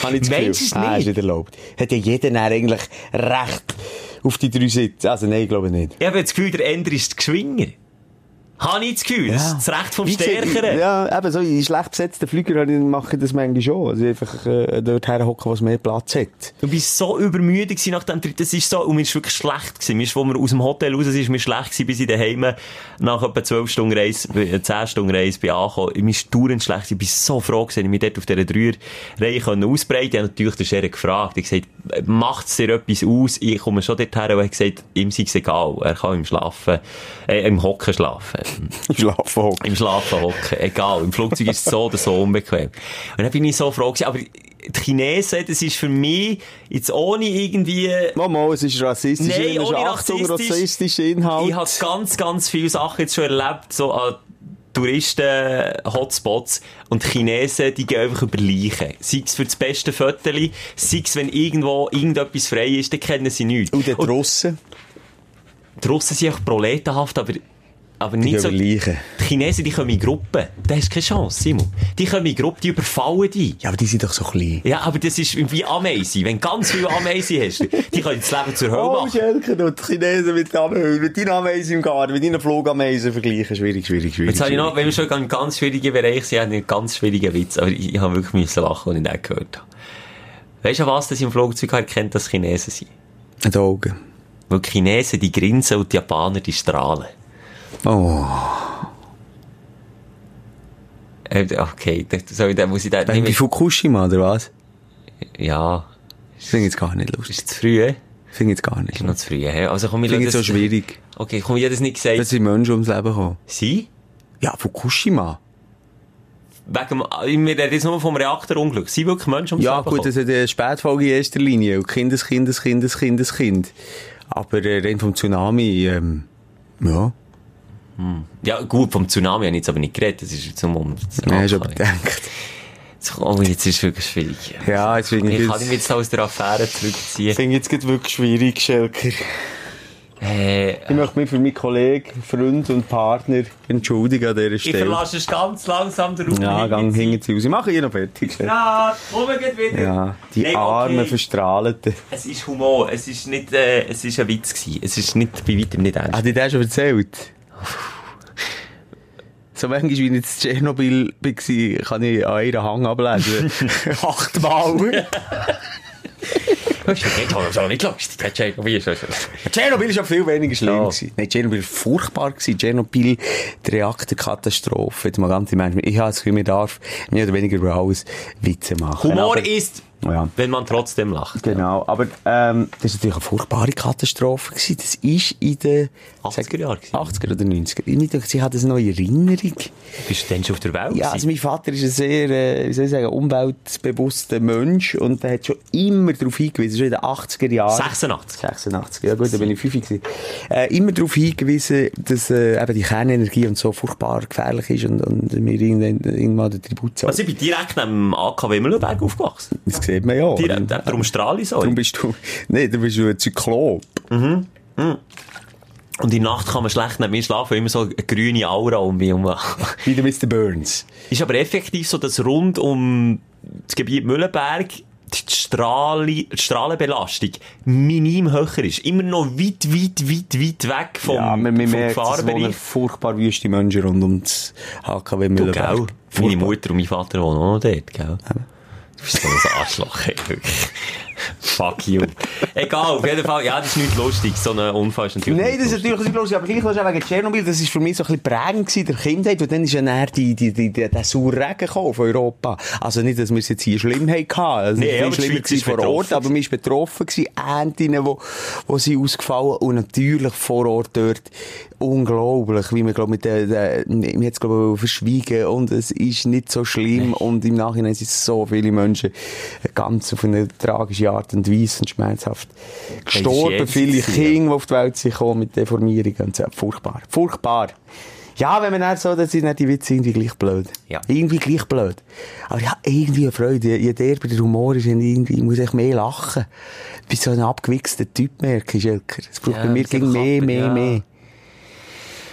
Habe ich das Gefühl. Meinst du Ah, ist nicht? erlaubt. Hat ja jeder eigentlich Recht auf die drei Sitze. Also nein, ich glaube nicht. Ich habe das Gefühl, der Ender ist Geschwinger. Habe ich das Gefühl? Das ist das Recht vom Stärkeren. Ja, eben so, in schlecht besetzten Flüger mache ich das manchmal schon. Also einfach äh, dort herhocken, was mehr Platz hat. Du bist so übermüdet nach dem Tritt. Das ist so, und mir ist wirklich schlecht gewesen. Mir ist, wo wir aus dem Hotel raus sind, ist mir schlecht gewesen, bis ich daheim nach etwa 12 Stunden Reise, äh, 10 Stunden Reise bin angekommen. Mir ist dauernd schlecht. Ich bin so froh gewesen, ich mich dort auf dieser Dreier-Reihe können ausbreiten. Ich habe natürlich den Scherer gefragt. Ich habe gesagt, macht's dir etwas aus? Ich komme schon dort her und habe gesagt, ihm sei es egal. Er kann im Schlafen, äh, im Hocken schlafen. Schlafen hocken. Im Schlafen hocken. Egal. Im Flugzeug ist es so oder so unbequem. Und dann bin ich so froh gewesen. Aber die Chinesen, das ist für mich jetzt ohne irgendwie, Mama, es ist rassistisch. Nein, es ist ohne rassistisch. rassistischer Inhalt. ich habe ganz, ganz viele Sachen jetzt schon erlebt, so an Touristen-Hotspots. Und die Chinesen, die gehen einfach über Leichen. Sei es für das beste Viertel, sei es, wenn irgendwo irgendetwas frei ist, dann kennen sie nichts. Und die Russen, die Russen sind auch proletenhaft, aber, aber die nicht so... überleichen. Die Chinesen, die kommen in Gruppen. Da hast du keine Chance, Simon. Die kommen in Gruppen, die überfallen dich. Ja, aber die sind doch so klein. Ja, aber das ist wie Ameisen. Wenn du ganz viele Ameisen hast, die können das Leben zur Hölle Oh, machen. Schelke, du, die Chinesen mit, Ame- mit deinen Ameisen im Garten, mit deinen Flogameisen vergleichen. Schwierig, schwierig, schwierig. Jetzt habe ich noch, wenn wir schon in einem ganz schwierigen Bereich sind, einen ganz schwierigen Witz, aber ich, ich habe wirklich müssen lachen, als ich den gehört habe. Weißt du, was das im Flugzeug erkennt, dass Chinesen sind? Die Augen. Weil die Chinesen, die grinsen und die Japaner, die strahlen. Oh. Äh, Okay, da, soll ich, da muss ich da Bei nicht mehr... Fukushima, oder was? Ja, Das finde ich jetzt gar nicht lustig. ist zu früh? Finde ich jetzt gar nicht. Ist noch zu früh, hä? Also komm, ich Finde ich so schwierig. Okay, komm, ich habe das nicht gesagt. Da sind Menschen ums Leben gekommen. Sie? Ja, Fukushima. Wegen, dem- wir reden jetzt nur vom Reaktorunglück. Sie wirklich Menschen ums Ja, Leben gut, gekommen? das ist eine Spätfolge in erster Linie. Und Kindes, Kindes, Kindes, Kindes, Kind. Aber äh, rein vom Tsunami, ähm, ja. Ja, gut, vom Tsunami habe ich jetzt aber nicht geredet. Das ist jetzt nur um das Ja, hast du aber gedacht. Jetzt, oh, jetzt ist es wirklich schwierig. Ja, jetzt finde ich, Ich kann jetzt- mich jetzt aus der Affäre zurückziehen. finde ich jetzt gerade wirklich schwierig, Schelker. Äh, Ich möchte mich für meinen Kollegen, Freund und Partner entschuldigen an dieser ich Stelle. verlasse es ganz langsam den Raum. Ja, gang hinten zu Hause. Ich mache hier noch fertig. Ja, komm geht wieder. Ja, die Nein, armen, okay. Verstrahlten. Es ist Humor. Es ist nicht, äh, es ist ein Witz gewesen. Es ist nicht, bei weitem nicht ernst. Hat ich das schon erzählt? So manchmal, wie ich in Tschernobyl war, kann ich an ihren Hang ablesen. Achtmal. Das ist auch nicht lustig. Tschernobyl ist Tschernobyl war viel weniger schlimm. Ja. gewesen. Nein, Tschernobyl war furchtbar. gewesen. Tschernobyl, die Reaktorkatastrophe. Jetzt mal ganz im Ernst. Ich habe das Gefühl, man darf mehr oder weniger über alles Witze machen. Humor ist, Ja. wenn man trotzdem lacht. Genau, aber ähm, das war natürlich eine furchtbare Katastrophe. Gewesen. Das ist in den 80er Jahren gewesen. 80er oder 90er. Ich denke, sie hat das noch in Erinnerung. Bist du denn schon auf der Welt? Ja, also mein Vater ist ein sehr, äh, wie soll ich sagen, umweltbewusster Mensch und der hat schon immer darauf hingewiesen, schon in den 80er Jahren. 86. 86, ja gut, da bin ich 5 gewesen. Äh, immer darauf hingewiesen, dass äh, eben die Kernenergie und so furchtbar gefährlich ist und, und wir irgendwann, irgendwann den Tribut zahlen. Also ich bin direkt neben dem AKW Mühlenberg aufgewachsen. Das sieht man ja. Und- darum strahle ich so. Darum bist du, nee, du bist du ein Zyklop. Und in der Nacht kann man schlecht neben mir schlafen, weil immer so eine grüne Aura um mich herum. Wie der Mr. Burns. Ist aber effektiv so, dass rund um das Gebiet Mühlenberg die, Strahle, die Strahlenbelastung minim höher ist. Immer noch weit, weit, weit, weit weg vom, ja, man, man vom Gefahrbereich. furchtbar wüste Menschen rund um das HKW Du, Mühlenberg. gell? Meine. Mutter und mein Vater wohnen auch noch dort, gell? Du bist so ein Arschloch, ey, wirklich. Fuck you. Egal, auf jeden Fall, ja, das ist nicht lustig. So ein Unfall ist natürlich Nein, das ist natürlich nicht lustig, aber gleich was wegen Tschernobyl, das ist für mich so ein bisschen prägend gewesen, der Kindheit, weil dann ist ja näher die, die, die, die, der saure Regen gekommen von Europa. Also nicht, dass wir es jetzt hier schlimm hatten, also Nee, nee, aber die schlimmer gewesen vor Ort, aber man ist betroffen Ernten, wo, wo sie ausgefallen und natürlich vor Ort dort unglaublich, wie man, glaub, mit der, der, man hat es, glaub ich, verschwiegen und es ist nicht so schlimm und im Nachhinein sind so viele Menschen ganz auf eine tragische Art und Weise und schmerzhaft gestorben, viele. Kinder, die auf die Welt sind gekommen mit Deformierungen und so. Furchtbar. Furchtbar. Ja, wenn man dann so, dann sind die Witze irgendwie gleich blöd. Ja. Irgendwie gleich blöd. Aber ja, irgendwie eine Freude. Je derber der Humor ist, irgendwie, ich muss echt mehr lachen. Du bist so ein abgewichster Typ, merke ich, Elker. Es braucht Ja, bei mir ging mehr, mehr, ja. mehr.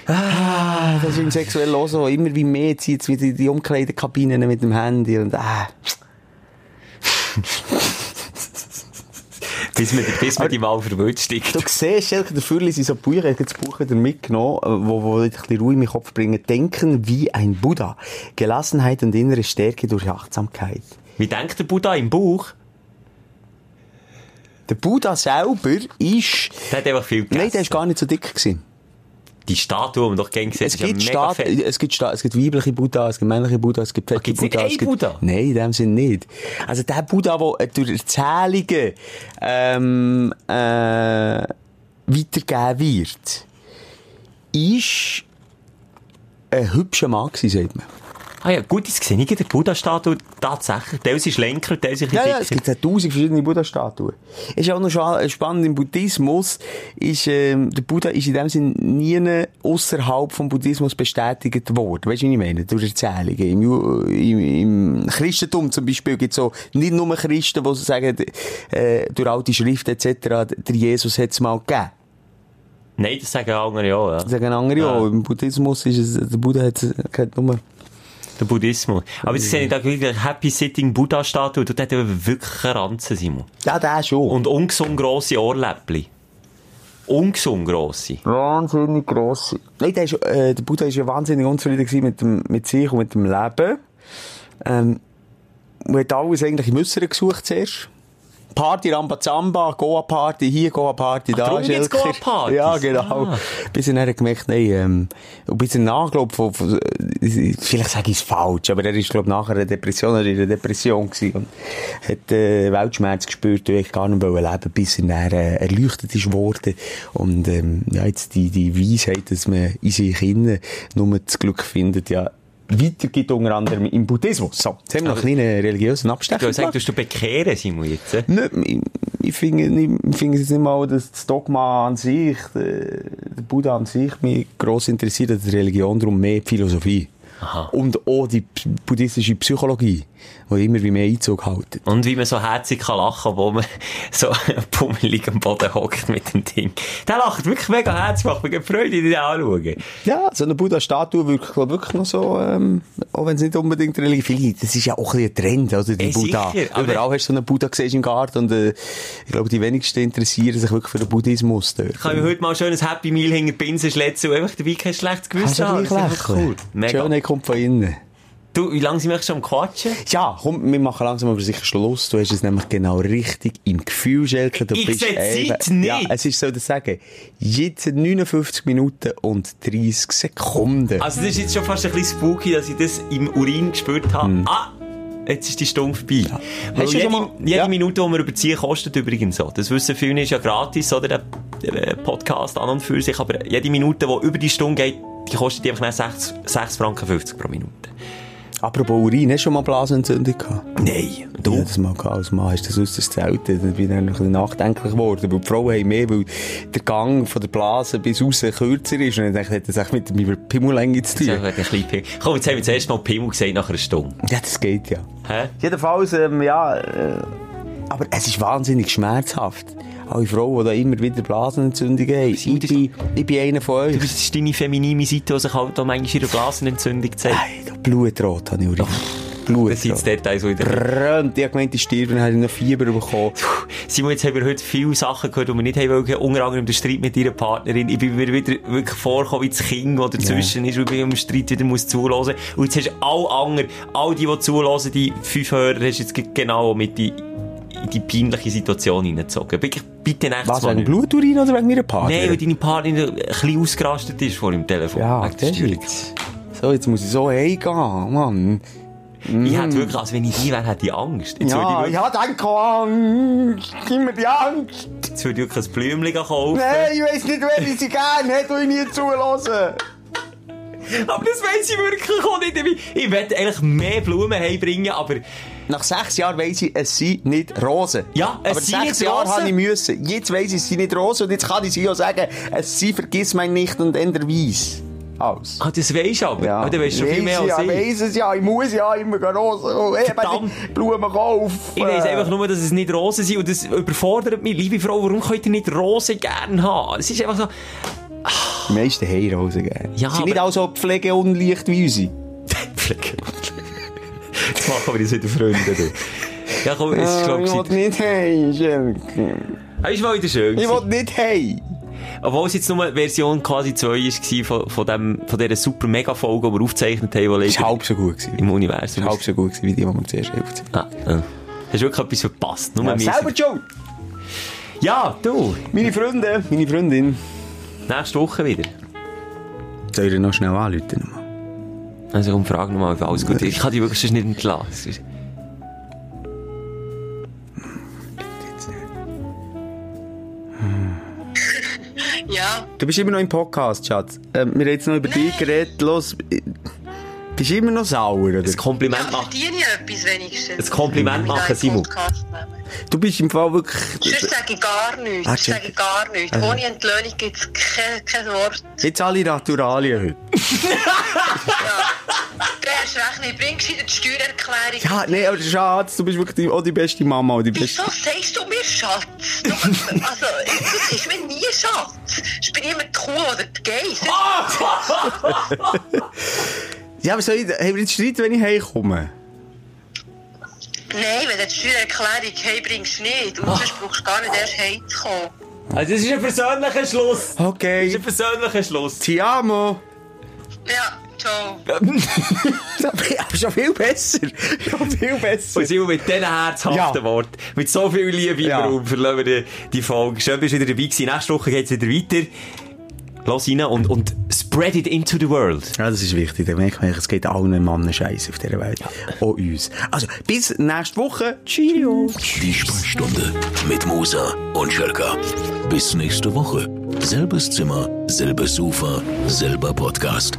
Ah, das ist im sexuell auch so. Immer wie mehr zieht es wieder in die Umkleidekabinen mit dem Handy und, ah. Bis man, bis man die mal verwünscht. Du siehst, Schelke, der Fürli sind so Bücher, ich habe das Buch wieder mitgenommen, äh, wo, wo ein bisschen Ruhe in meinen Kopf bringen. Denken wie ein Buddha. Gelassenheit und innere Stärke durch Achtsamkeit. Wie denkt der Buddha im Bauch? Der Buddha selber ist, Der hat einfach viel gegessen. nein, der ist gar nicht so dick gewesen. Die Statue, die man doch gern sieht, Es ja gibt, fett. es, gibt Sta es gibt weibliche Buddha, es gibt männliche Buddha, es gibt fette nicht Buddha. einen es gibt, Buddha? Nein, in dem Sinne nicht. Also der Buddha, der durch Erzählungen ähm, äh, weitergegeben wird, ist ein hübscher Mann gewesen, sagt man. Ah ja, gut, das sehe ich in der Buddha-Statue tatsächlich. Teils ist lenker, teils ist Ja, ja, es gibt ja tausend verschiedene Buddha-Statuen. Ist auch noch spannend, im Buddhismus ist, ähm, der Buddha ist in dem Sinne nie außerhalb vom Buddhismus bestätigt worden. Weißt du, was ich meine? Durch Erzählungen. Im, Ju- im, Im Christentum zum Beispiel gibt es so, nicht nur Christen, die sagen, äh, durch alte Schriften etc., der Jesus hat es mal gegeben. Nein, das sagen andere auch, ja. Das sagen andere Ja. auch. Im Buddhismus ist es, der Buddha hat, hat nur, Der Buddhismus. Aber jetzt sehe ich da wirklich Happy Sitting Buddha-Statue. Dort hat er wirklich einen Ranzen, Simon. ja, der schon. Und ungesund grosse Ohrläppli. Ungesund grosse. Wahnsinnig grosse. Nein, der, ist, äh, der Buddha ist ja wahnsinnig unzufrieden gewesen mit, dem, mit sich und mit dem Leben. Ähm, und hat alles eigentlich im Äußeren gesucht zuerst. Party Rambazamba, Goa-Party hier, Goa-Party da. darum gibt's Schelker. Goa-Partys? Ja, genau. Ah. Bis er dann gemerkt, nein, ähm, und bis er nachglaub, von, von, vielleicht sage ich es falsch, aber er ist, glaub nach einer Depression, er war in einer Depression gewesen und hat, äh, Weltschmerz gespürt, und ich gar nicht wollen leben, bis er dann, äh, erleuchtet ist worden. Und, ähm, ja, jetzt die, die Weisheit, dass man in sich innen nur das Glück findet, ja, weitergibt unter anderem im Buddhismus. So, jetzt haben wir noch einen kleinen religiösen Abstecher würde sagen, gemacht. du du bekehren, Simon, jetzt. äh? Nicht, ich, ich finde, ich, finde es nicht mal, dass das Dogma an sich, der, der Buddha an sich, mich gross interessiert, als Religion, darum mehr die Philosophie. Aha. Und auch die buddhistische Psychologie, die immer wie mehr Einzug halten. Und wie man so herzig kann lachen, wo man so pummelig am Boden hockt mit dem Ding. Der lacht wirklich mega herzig, macht mir Freude, den anschauen. Ja, so eine Buddha-Statue wirkt, glaub, wirklich noch so, ähm, auch wenn es nicht unbedingt Religion Vielleicht, das ist ja auch ein, ein Trend, oder, die Eh, Buddha. sicher, aber- Überall hast du so einen Buddha gesehen im Garten und, äh, ich glaube, die wenigsten interessieren sich wirklich für den Buddhismus dort. Ich kann mir heute mal schön ein Happy Meal hinter die Binsen schletzen und einfach dabei kein schlechtes Gewissen haben. Das ist cool. Mega. Schönheit kommt von innen. Du, wie lange sind wir schon am Quatschen? Ja, komm, wir machen langsam aber sicher Schluss. Du hast es nämlich genau richtig im Gefühl, Schelke. Du Ich bist sehe Zeit nicht. Ja, es ist so, das sagen. Jetzt 59 Minuten und 30 Sekunden. Also das ist jetzt schon fast ein bisschen spooky, dass ich das im Urin gespürt habe. Ah! Jetzt ist die Stunde vorbei. Hm. Hast jede, mal- jede Ja. Minute, die wir überziehen, kostet übrigens so. Das wissen viele, ist ja gratis, oder? Der, der Podcast an und für sich. Aber jede Minute, die über die Stunde geht, die kostet einfach 6, 6 Franken 50 pro Minute. Apropos Urin, hast du schon mal Blasenentzündung gehabt? Nein. Du? Ja, das mal gehabt. Als Mann hast du das äußerst selten. Dann bin ich dann ein bisschen nachdenklich geworden. Weil die Frauen haben mehr, weil der Gang von der Blase bis raus kürzer ist. Und ich dachte, das hat das mit meiner Pimmellänge zu Ja, tun. ein bisschen Pimmel. Komm, jetzt haben wir zuerst mal Pimmel gesagt nach einer Stunde. Ja, das geht ja. Hä? Jedenfalls, ähm, ja, äh, aber es ist wahnsinnig schmerzhaft. Alle Frauen, die immer wieder Blasenentzündungen haben. Ich bin, ich bin einer von euch. Das ist deine feminine Seite, die sich halt auch manchmal ihre Blasenentzündung zeigt. Nein, Blutrot habe ich Urin. Das sind Blutrot. Details, die wieder... Ich habe gemeint, ich sterbe, dann habe ich noch Fieber bekommen. Simon, jetzt haben wir heute viele Sachen gehört, die wir nicht haben wollen. Unter anderem der Streit mit ihrer Partnerin. Ich bin mir wieder wirklich vorgekommen wie das Kind, das dazwischen ist und ich im Streit wieder muss zuhören. Und jetzt hast du alle anderen, all die, die zuhören, die fünf Hörer, hast du jetzt genau mit die, in die peinliche Situation hineingezogen. Bitte nächstes Was, wegen nicht. Bluturin oder wegen meiner Partnerin? Nein, weil deine Partnerin ein bisschen ausgerastet ist vor dem Telefon. Ja, das jetzt. So, jetzt muss ich so heimgehen, Mann. Ich hätte wirklich, als wenn ich die wäre, hätte ich Angst. Jetzt würde ich Ja, wirklich, ja, danke, Angst. Gib mir die Angst. jetzt würde ich wirklich ein Blümchen kaufen. Nein, ich weiss nicht, wer ich sie gerne hätte, und ich nie zulassen. Aber das weiss ich wirklich auch nicht. Ich, ich werde eigentlich mehr Blumen heimbringen, aber Nach sechs Jahren weiss ich, es sind nicht Rosen. Ja, es Aber sind sechs Jahre habe ich müssen. Jetzt weiss ich, es sind nicht Rosen. Und jetzt kann ich sie auch sagen, es sind vergiss mein nicht und änder weiss. Aus. Ah, das weisst du aber. Ah, du weisst schon viel mehr als ich, ich. ja, weiss es ja. Ich muss ja immer Rosen Verdammt. Blumen kaufen. Ich weiss einfach nur, dass es nicht Rosen sind und das überfordert mich. Liebe Frau, warum könnt ihr nicht Rosen gern haben? Es ist einfach so... Die meisten haben Rosen gerne. Ja, sind nicht aber- auch so pflegeunleicht wie unsere. Pflege. Jetzt machen wir das wieder Freunde. du. Ja, komm, es ist, glaub ich ich, will nicht heim, Schelke. Ah, ist mal wieder schön. Ich will nicht heim. Obwohl es jetzt nur Version quasi 2 war von, von, dem, von dieser super Mega-Folge, die wir aufgezeichnet haben, war halb so gut. Gewesen. im Universum war halb so gut gewesen, wie die, die wir zuerst helfen. Ah, ah. Hast du wirklich etwas verpasst? Nur Ja, selber schon. Ja, du. Meine Freunde, meine Freundin. Nächste Woche wieder. Soll ich noch schnell anrufen? Also komm, frag nochmal, ob alles gut ist. Ich kann dich wirklich nicht entlassen. Ja, Du bist immer noch im Podcast, Schatz. Ähm, wir haben jetzt noch über dich geredet. Los, äh, bist du immer noch sauer, oder? Ein Kompliment ja machen. verdiene ich etwas wenigstens. Ein Kompliment machen, Simon. Podcast nehmen. Du bist im Fall wirklich... Sonst sage ich gar nichts. Ah, sage ich gar nichts. Ohne Entlöhnung gibt es kein, kein Wort. Jetzt alle Naturalien heute. Du hast recht, bring gescheiter die Steuererklärung. Ja, nee, aber Schatz, du bist wirklich die, auch die beste Mama. Die beste... Wieso sagst du mir Schatz? Du, also, das ist mir nie Schatz. Ich bin immer die Kuh oder die Geiss. Ja, aber soll ich, haben wir jetzt Streit, wenn ich heimkomme? Nein, wenn du die Steuererklärung heimbringst, nicht. Und sonst brauchst du gar nicht erst heimzukommen. Also, das ist ein persönlicher Schluss. Das Okay. ist ein persönlicher Schluss. Ti amo. Ja, ciao. Aber schon viel besser. Schon viel besser. Und Simon, mit diesen herzhaften Ja. Worten, mit so viel Liebe im Ja. Raum, verlassen wir die, die Folge. Schön, bist du wieder dabei gewesen. Nächste Woche geht's wieder weiter. Lass rein und, und spread it into the world. Ja, das ist wichtig. Dann merkt man, es geht allen Mannen Scheiß auf dieser Welt. Auch uns. Also, bis nächste Woche. Cheerio. Die Sprechstunde mit Musa und Schelka. Bis nächste Woche. Selbes Zimmer, selbes Sofa, selber Podcast.